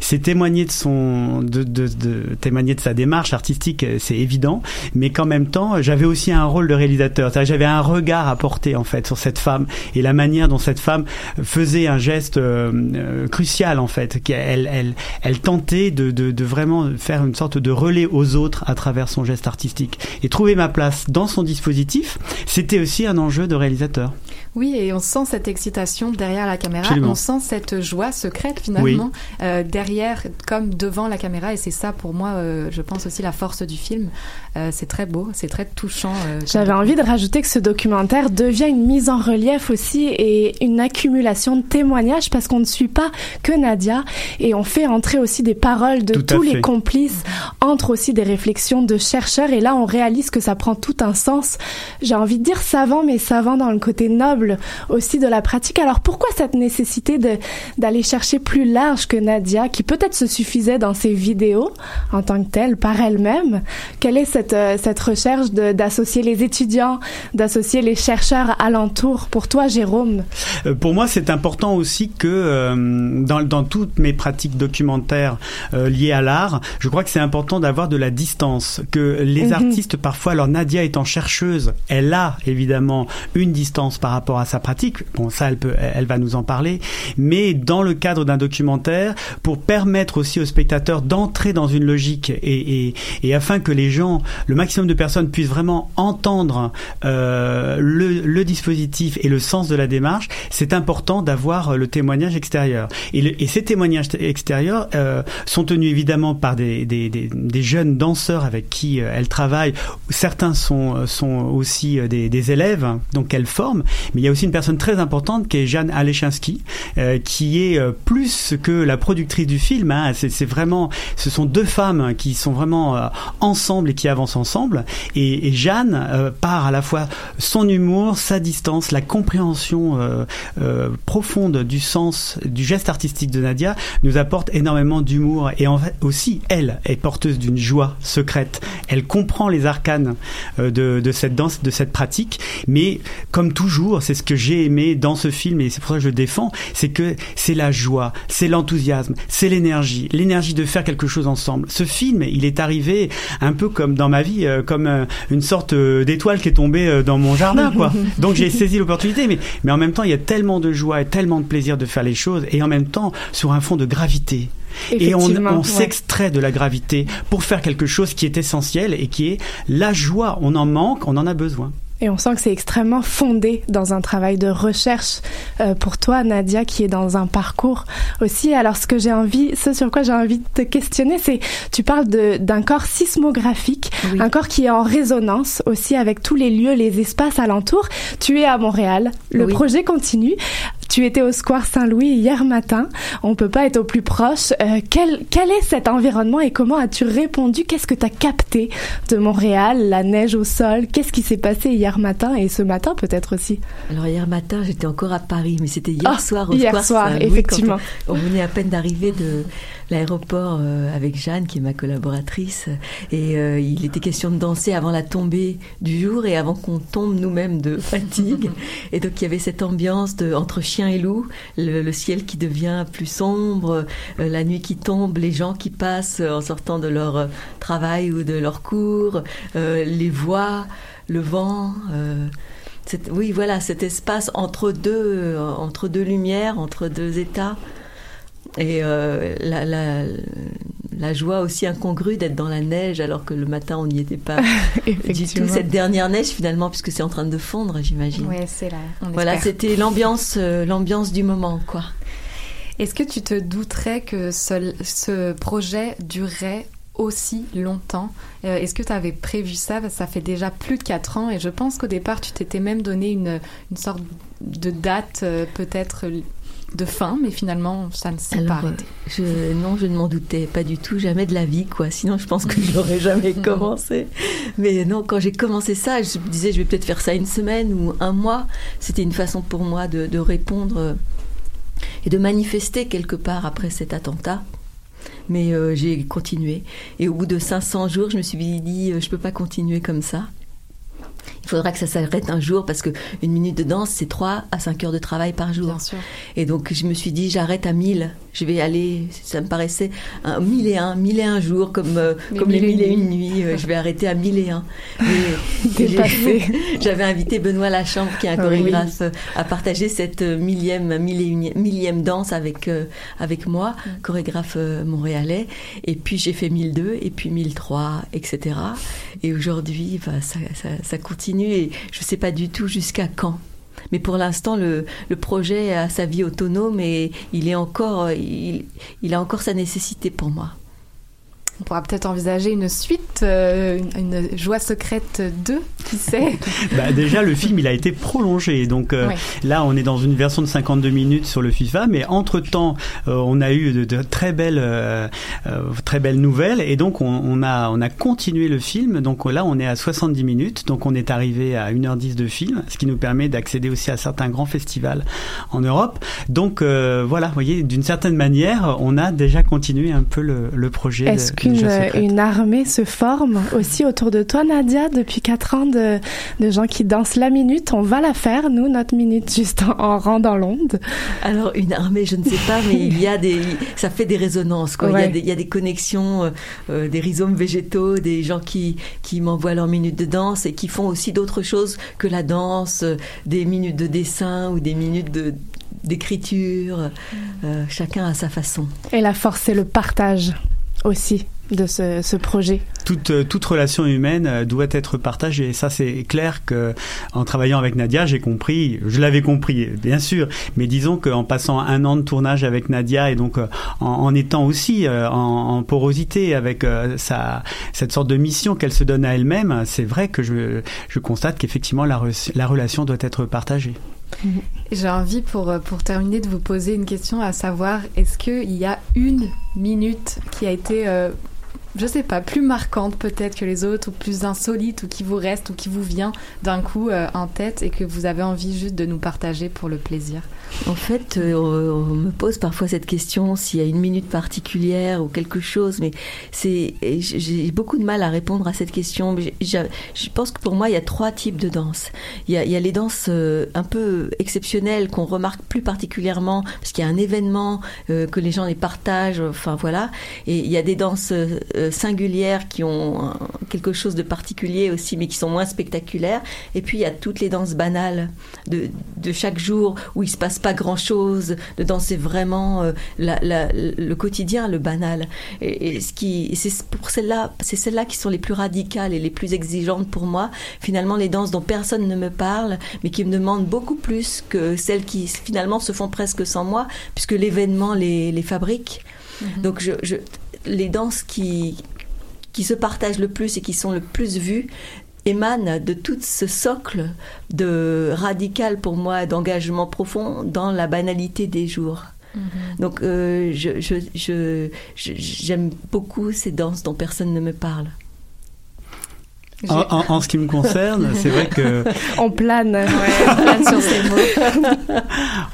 c'est témoigner de son de, de, de témoigner de sa démarche artistique euh, c'est évident. Mais qu'en même temps j'avais aussi un rôle de réalisateur. J'avais un regard à porter en fait sur cette femme et la manière dont cette femme faisait un geste euh, euh, crucial en fait qu'elle elle elle tentait de, de de vraiment faire une sorte de relais aux autres à travers son geste artistique. Et trouver ma place dans son dispositif c'était aussi un enjeu de réalisateur
Oui, et on sent cette excitation derrière la caméra,
Absolument.
on sent cette joie secrète finalement euh, derrière comme devant la caméra, et c'est ça pour moi, euh, je pense aussi la force du film. Euh, c'est très beau, c'est très touchant. euh,
J'avais envie de rajouter que ce documentaire devient une mise en relief aussi et une accumulation de témoignages parce qu'on ne suit pas que Nadia et on fait entrer aussi des paroles de tous
fait.
les complices, entre aussi des réflexions de chercheurs et là on réalise que ça prend tout un sens. J'ai envie de dire savant mais savant dans le côté noble aussi de la pratique. Alors pourquoi cette nécessité d'aller chercher plus large que Nadia qui peut-être se suffisait dans ses vidéos en tant que telle par elle-même? Quelle est cette euh, cette recherche d'associer les étudiants, d'associer les chercheurs alentour? Pour toi Jérôme
Euh, pour moi, c'est important aussi que euh, dans, dans toutes mes pratiques documentaires euh, liées à l'art, je crois que c'est important d'avoir de la distance. Que les
Mhm.
artistes, parfois, alors Nadia étant chercheuse, elle a évidemment une distance par rapport à sa pratique. Bon, ça, elle peut, elle va nous en parler. Mais dans le cadre d'un documentaire, pour permettre aussi aux spectateurs d'entrer dans une logique et, afin que les gens, le maximum de personnes puissent vraiment entendre euh, le, dispositif et le sens de la démarche, c'est important d'avoir euh, le témoignage extérieur. Et, ces témoignages extérieurs euh, sont tenus évidemment par des, jeunes danseurs avec qui elle travaille. Certains sont, aussi des, élèves, donc qu'elle forme. Mais il y a aussi une personne très importante qui est Jeanne Alechinsky, euh, qui est euh, plus que la productrice du film. Hein. C'est vraiment, ce sont deux femmes qui sont vraiment euh, ensemble et qui avancent ensemble. Et, Jeanne, euh, par à la fois son humour, sa distance, la compréhension profonde du sens du geste artistique de Nadia, nous apporte énormément d'humour. Et en fait, aussi, elle est porteuse d'une joie secrète. Elle comprend les arcanes de, de cette danse, de cette pratique. Mais comme toujours, c'est ce que j'ai aimé dans ce film et c'est pour ça que je le défends, c'est que c'est la joie, c'est l'enthousiasme, c'est l'énergie, l'énergie de faire quelque chose ensemble. Ce film, il est arrivé un peu comme dans ma vie, euh, comme euh, une sorte euh, d'étoile qui est tombée dans mon jardin, quoi. Donc j'ai saisi l'opportunité, mais, mais en même temps, il y a tellement de joie et tellement de plaisir de faire les choses et en même temps sur un fond de gravité. Et on,
ouais.
s'extrait de la gravité pour faire quelque chose qui est essentiel et qui est la joie. On en manque, on en a besoin.
Et on sent que c'est extrêmement fondé dans un travail de recherche euh, pour toi, Nadia, qui est dans un parcours aussi. Alors, ce que j'ai envie, ce sur quoi j'ai envie de te questionner, c'est, tu parles de- d'un corps sismographique, un corps qui est en résonance aussi avec tous les lieux, les espaces alentours. Tu es à Montréal, le
Oui.
projet continue. Tu étais au Square Saint-Louis hier matin. On peut pas être au plus proche. Euh, quel, quel est cet environnement et comment as-tu répondu? Qu'est-ce que tu as capté de Montréal? La neige au sol Qu'est-ce qui s'est passé hier? Matin et ce matin peut-être aussi
Alors hier matin, j'étais encore à Paris, mais c'était hier
Ah,
soir au
hier soir, effectivement.
On, on venait à peine d'arriver de l'aéroport euh, avec Jeanne, qui est ma collaboratrice, et euh, il était question de danser avant la tombée du jour et avant qu'on tombe nous-mêmes de fatigue. et donc il y avait cette ambiance de entre chien et loup, le, le ciel qui devient plus sombre, euh, la nuit qui tombe, les gens qui passent en sortant de leur euh, travail ou de leur cours, euh, les voix, le vent. euh, oui, voilà, cet espace entre deux, entre deux lumières, entre deux états. Et euh, la, la, la joie aussi incongrue d'être dans la neige alors que le matin on n'y était pas du tout. Cette dernière neige finalement, puisque c'est en train de fondre, j'imagine.
Ouais, c'est là. on
Voilà, c'était l'ambiance, euh, l'ambiance du moment, quoi.
Est-ce que tu te douterais que ce, ce projet durerait aussi longtemps Euh, Est-ce que tu avais prévu ça? Parce que Ça fait déjà plus de 4 ans et je pense qu'au départ, tu t'étais même donné une, une sorte de date euh, peut-être de fin, mais finalement, ça ne s'est pas arrêté.
je, non, je ne m'en doutais pas du tout, jamais de la vie, quoi. Sinon, je pense que je n'aurais jamais commencé. Mais non, quand j'ai commencé ça, je me disais, je vais peut-être faire ça une semaine ou un mois. C'était une façon pour moi de, de répondre euh, et de manifester quelque part après cet attentat. Mais euh, j'ai continué. Et au bout de 500 jours, je me suis dit, euh, je peux pas continuer comme ça. Il faudra que ça s'arrête un jour parce que une minute de danse, c'est 3 à 5 heures de travail par jour. Et donc, je me suis dit, j'arrête à 1000. Je vais aller, ça me paraissait un 1001, 1001 jours, comme, euh,
Les
comme les
mille et
1001
une
nuits. Euh, je vais arrêter à 1001. Et- et j'ai- J'avais invité Benoît Lachambre, qui est un
Ah oui.
chorégraphe, à partager cette euh, millième, mille et une- millième danse avec, euh, avec moi, chorégraphe euh, montréalais. Et puis j'ai fait 1002, et puis 1003, etc. Et aujourd'hui, bah, ça, ça, ça continue, et je ne sais pas du tout jusqu'à quand. Mais pour l'instant, le, projet a sa vie autonome et il est encore, il, il a encore sa nécessité pour moi.
On pourra peut-être envisager une suite, euh, une, une joie secrète 2, qui sait
Bah, déjà, le film, il a été prolongé. Donc euh,
Ouais.
là, on est dans une version de 52 minutes sur le FIFA, mais entre-temps, euh, on a eu de, de très belles, euh, euh, très belles nouvelles. Et donc, on, on a, on a continué le film. Donc là, on est à 70 minutes. Donc, on est arrivé à 1h10 de film, ce qui nous permet d'accéder aussi à certains grands festivals en Europe. Donc euh, voilà, vous voyez, d'une certaine manière, on a déjà continué un peu le, le projet.
Est-ce
de- de
qu'une
secrète.
une armée se forme aussi autour de toi, Nadia, depuis 4 ans de, de gens qui dansent la minute On va la faire, nous, notre minute, juste en, en rang dans l'onde.
Alors une armée, je ne sais pas, mais il y a des, ça fait des résonances. Quoi. Il, y a des, il y a des connexions, euh, euh, des rhizomes végétaux, des gens qui qui m'envoient leurs minutes de danse et qui font aussi d'autres choses que la danse, euh, des minutes de dessin ou des minutes de d'écriture. Euh, chacun à sa façon.
Et la force, c'est le partage aussi de ce, ce projet.
toute, euh, toute relation humaine euh, doit être partagée. Et ça, c'est clair que en travaillant avec Nadia, j'ai compris, je l'avais compris, bien sûr, mais disons qu'en passant un an de tournage avec Nadia et donc euh, en, en étant aussi en, en porosité avec sa, cette sorte de mission qu'elle se donne à elle-même, c'est vrai que je, je constate qu'effectivement la, la relation doit être partagée.
J'ai envie pour, pour terminer de vous poser une question à savoir est-ce qu'il y a une minute qui a été, euh, je sais pas, plus marquante peut-être que les autres ou plus insolite ou qui vous reste ou qui vous vient d'un coup euh, en tête et que vous avez envie juste de nous partager pour le plaisir
En fait, euh, on me pose parfois cette question s'il y a une minute particulière ou quelque chose, mais c'est j'ai beaucoup de mal à répondre à cette question. Je pense que pour moi, il y a trois types de danses. Il y a, les danses euh, un peu exceptionnelles qu'on remarque plus particulièrement parce qu'il y a un événement que les gens les partagent. Enfin voilà. Et il y a des danses singulières qui ont quelque chose de particulier aussi, mais qui sont moins spectaculaires. Et puis il y a toutes les danses banales de, de chaque jour où il se passe pas grand chose, de danser vraiment euh, la- la- le quotidien, le banal. Et, et ce qui, c'est pour celles-là, c'est celles-là qui sont les plus radicales et les plus exigeantes pour moi. Finalement, les danses dont personne ne me parle, mais qui me demandent beaucoup plus que celles qui finalement se font presque sans moi, puisque l'événement les, les fabrique. Donc, je, je- les danses qui, qui se partagent le plus et qui sont le plus vues émanent de tout ce socle de radical pour moi, d'engagement profond dans la banalité des jours. Donc, euh, je, je, je- je- j'aime beaucoup ces danses dont personne ne me parle.
En, en- en ce qui me concerne, c'est vrai que
On plane.
on plane sur ces mots.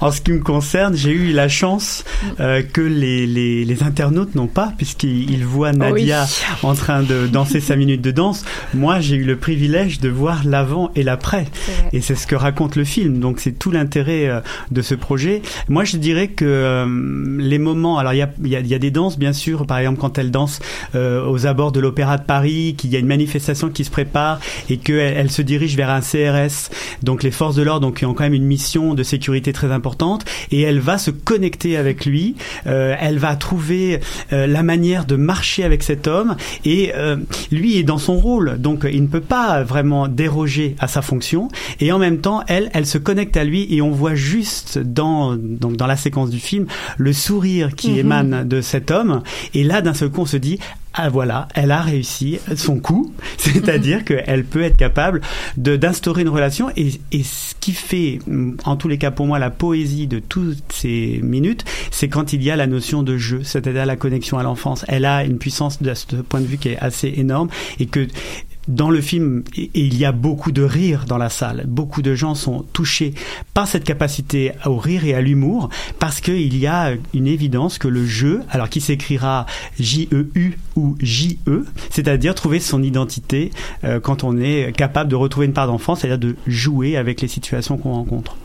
En ce qui me concerne, j'ai eu la chance euh, que les, les, les internautes n'ont pas, puisqu'ils ils voient Nadia
Oui.
en train de danser sa minute de danse. Moi, j'ai eu le privilège de voir l'avant et l'après. Et c'est ce que raconte le film. Donc, c'est tout l'intérêt euh, de ce projet. Moi, je dirais que euh, les moments... Alors, il y a, il y, a, y a des danses, bien sûr. Par exemple, quand elle danse euh, aux abords de l'Opéra de Paris, qu'il y a une manifestation qui se prépare et qu'elle elle se dirige vers un CRS. Donc, les forces de l'ordre donc, qui ont quand même une mission de sécurité très importante. Et elle va se connecter avec lui. Euh, elle va trouver euh, la manière de marcher avec cet homme. Et euh, lui est dans son rôle. Donc, il ne peut pas vraiment déroger à sa fonction. Et en même temps, elle, elle se connecte à lui et on voit juste dans, donc dans la séquence du film le sourire qui
Mhm.
émane de cet homme. Et là, d'un seul coup, on se dit, ah voilà, elle a réussi son coup, c'est-à-dire qu'elle peut être capable de d'instaurer une relation. Et, et ce qui fait, mm, en tous les cas pour moi, la poésie de toutes ces minutes, c'est quand il y a la notion de jeu, c'est-à-dire la connexion à l'enfance. Elle a une puissance de ce point de vue qui est assez énorme et que dans le film, il y a beaucoup de rire dans la salle. Beaucoup de gens sont touchés par cette capacité au rire et à l'humour, parce qu'il y a une évidence que le jeu, alors qui s'écrira J-E-U ou J-E, c'est-à-dire trouver son identité euh, quand on est capable de retrouver une part d'enfance, c'est-à-dire de jouer avec les situations qu'on rencontre.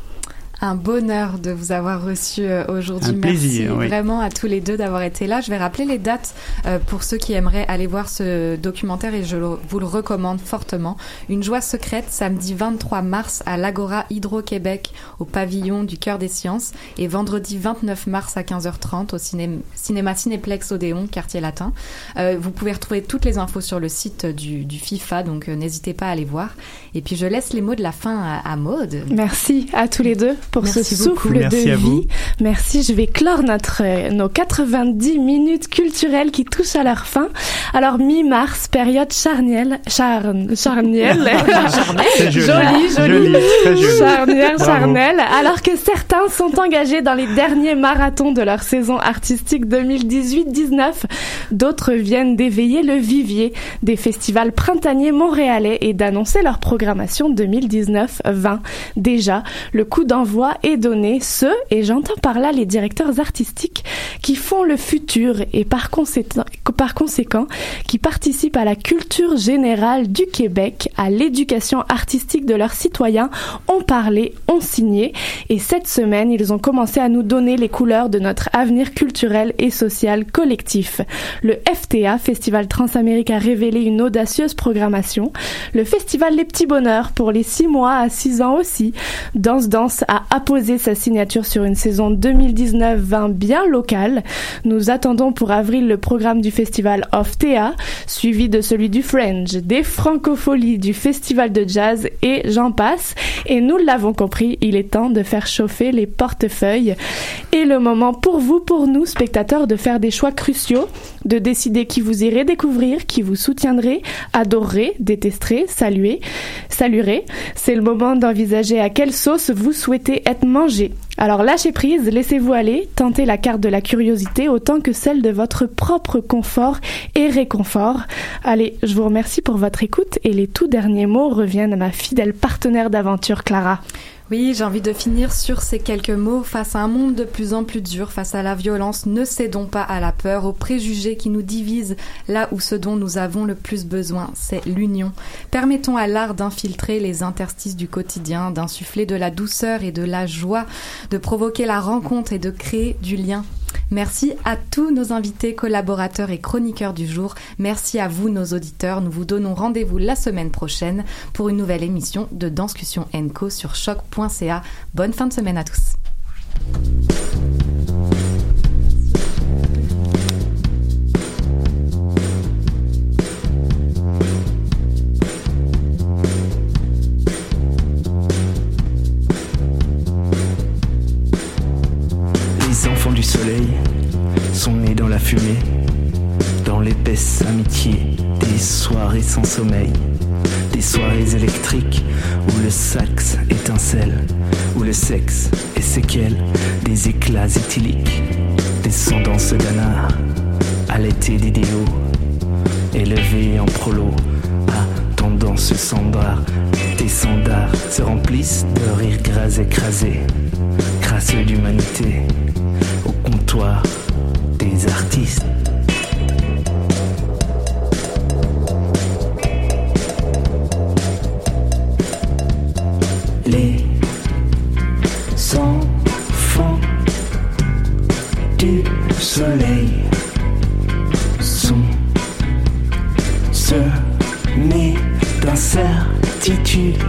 Un bonheur de vous avoir reçu euh, aujourd'hui.
Un plaisir,
Merci
oui.
vraiment à tous les deux d'avoir été là. Je vais rappeler les dates euh, pour ceux qui aimeraient aller voir ce documentaire et je vous le recommande fortement. Une joie secrète, samedi 23 mars à l'Agora Hydro-Québec au pavillon du Cœur des Sciences et vendredi 29 mars à 15h30 au ciné- cinéma Cinéplex Odéon, quartier latin. Euh, vous pouvez retrouver toutes les infos sur le site du, du FIFA, donc n'hésitez pas à aller voir. Et puis je laisse les mots de la fin à, à Maude.
Merci à tous les deux pour
Merci
ce
beaucoup.
souffle
Merci
de
à vous.
vie. Merci. Je vais clore notre, euh, nos 90 minutes culturelles qui touchent à leur fin. Alors, mi-mars, période charnielle, charn, charnielle.
C'est joli.
joli, joli.
Joli, très joli.
Charnière, charnelle. Alors que certains sont engagés dans les derniers marathons de leur saison artistique 2018-19, d'autres viennent d'éveiller le vivier des festivals printaniers montréalais et d'annoncer leur programmation 2019-20. Déjà, le coup d'envoi est donné, ce, et j'entends par là les directeurs artistiques qui font le futur et par conséquent, par conséquent qui participent à la culture générale du Québec, à l'éducation artistique de leurs citoyens, ont parlé, ont signé, et cette semaine, ils ont commencé à nous donner les couleurs de notre avenir culturel et social collectif. Le FTA, Festival Transamérique, a révélé une audacieuse programmation. Le Festival Les Petits Bonheurs, pour les 6 mois à 6 ans aussi. Danse Danse a apposé sa signature sur une saison 2019-20 bien locale. Nous attendons pour avril le programme du Festival of Théa, suivi de celui du Fringe, des Francopholies, du Festival de Jazz et j'en passe. Et nous l'avons compris, il est temps de faire chauffer les portefeuilles. Et le moment pour vous, pour nous, spectateurs, de faire des choix cruciaux, de décider qui vous irez découvrir, qui vous soutiendrez, adorerez, détesterez, saluer, saluerez. C'est le moment d'envisager à quelle sauce vous souhaitez être mangé. Alors lâchez prise, laissez-vous aller, tentez la carte de la curiosité autant que celle de votre propre confort et réconfort. Allez, je vous remercie pour votre écoute et les tout derniers mots reviennent à ma fidèle partenaire d'aventure Clara.
Oui, j'ai envie de finir sur ces quelques mots. Face à un monde de plus en plus dur, face à la violence, ne cédons pas à la peur, aux préjugés qui nous divisent là où ce dont nous avons le plus besoin, c'est l'union. Permettons à l'art d'infiltrer les interstices du quotidien, d'insuffler de la douceur et de la joie, de provoquer la rencontre et de créer du lien. Merci à tous nos invités, collaborateurs et chroniqueurs du jour. Merci à vous, nos auditeurs. Nous vous donnons rendez-vous la semaine prochaine pour une nouvelle émission de Danscussion Co sur choc.ca. Bonne fin de semaine à tous.
Dans l'épaisse amitié des soirées sans sommeil, des soirées électriques où le sax étincelle, où le sexe est séquelle, des éclats éthyliques, descendance d'anard, à l'été d'idéaux, élevés en prolo, à tendance sandar, tes standards se remplissent de rires gras écrasés, crasseux d'humanité, au comptoir des artistes. Les enfants du soleil sont semés d'incertitude.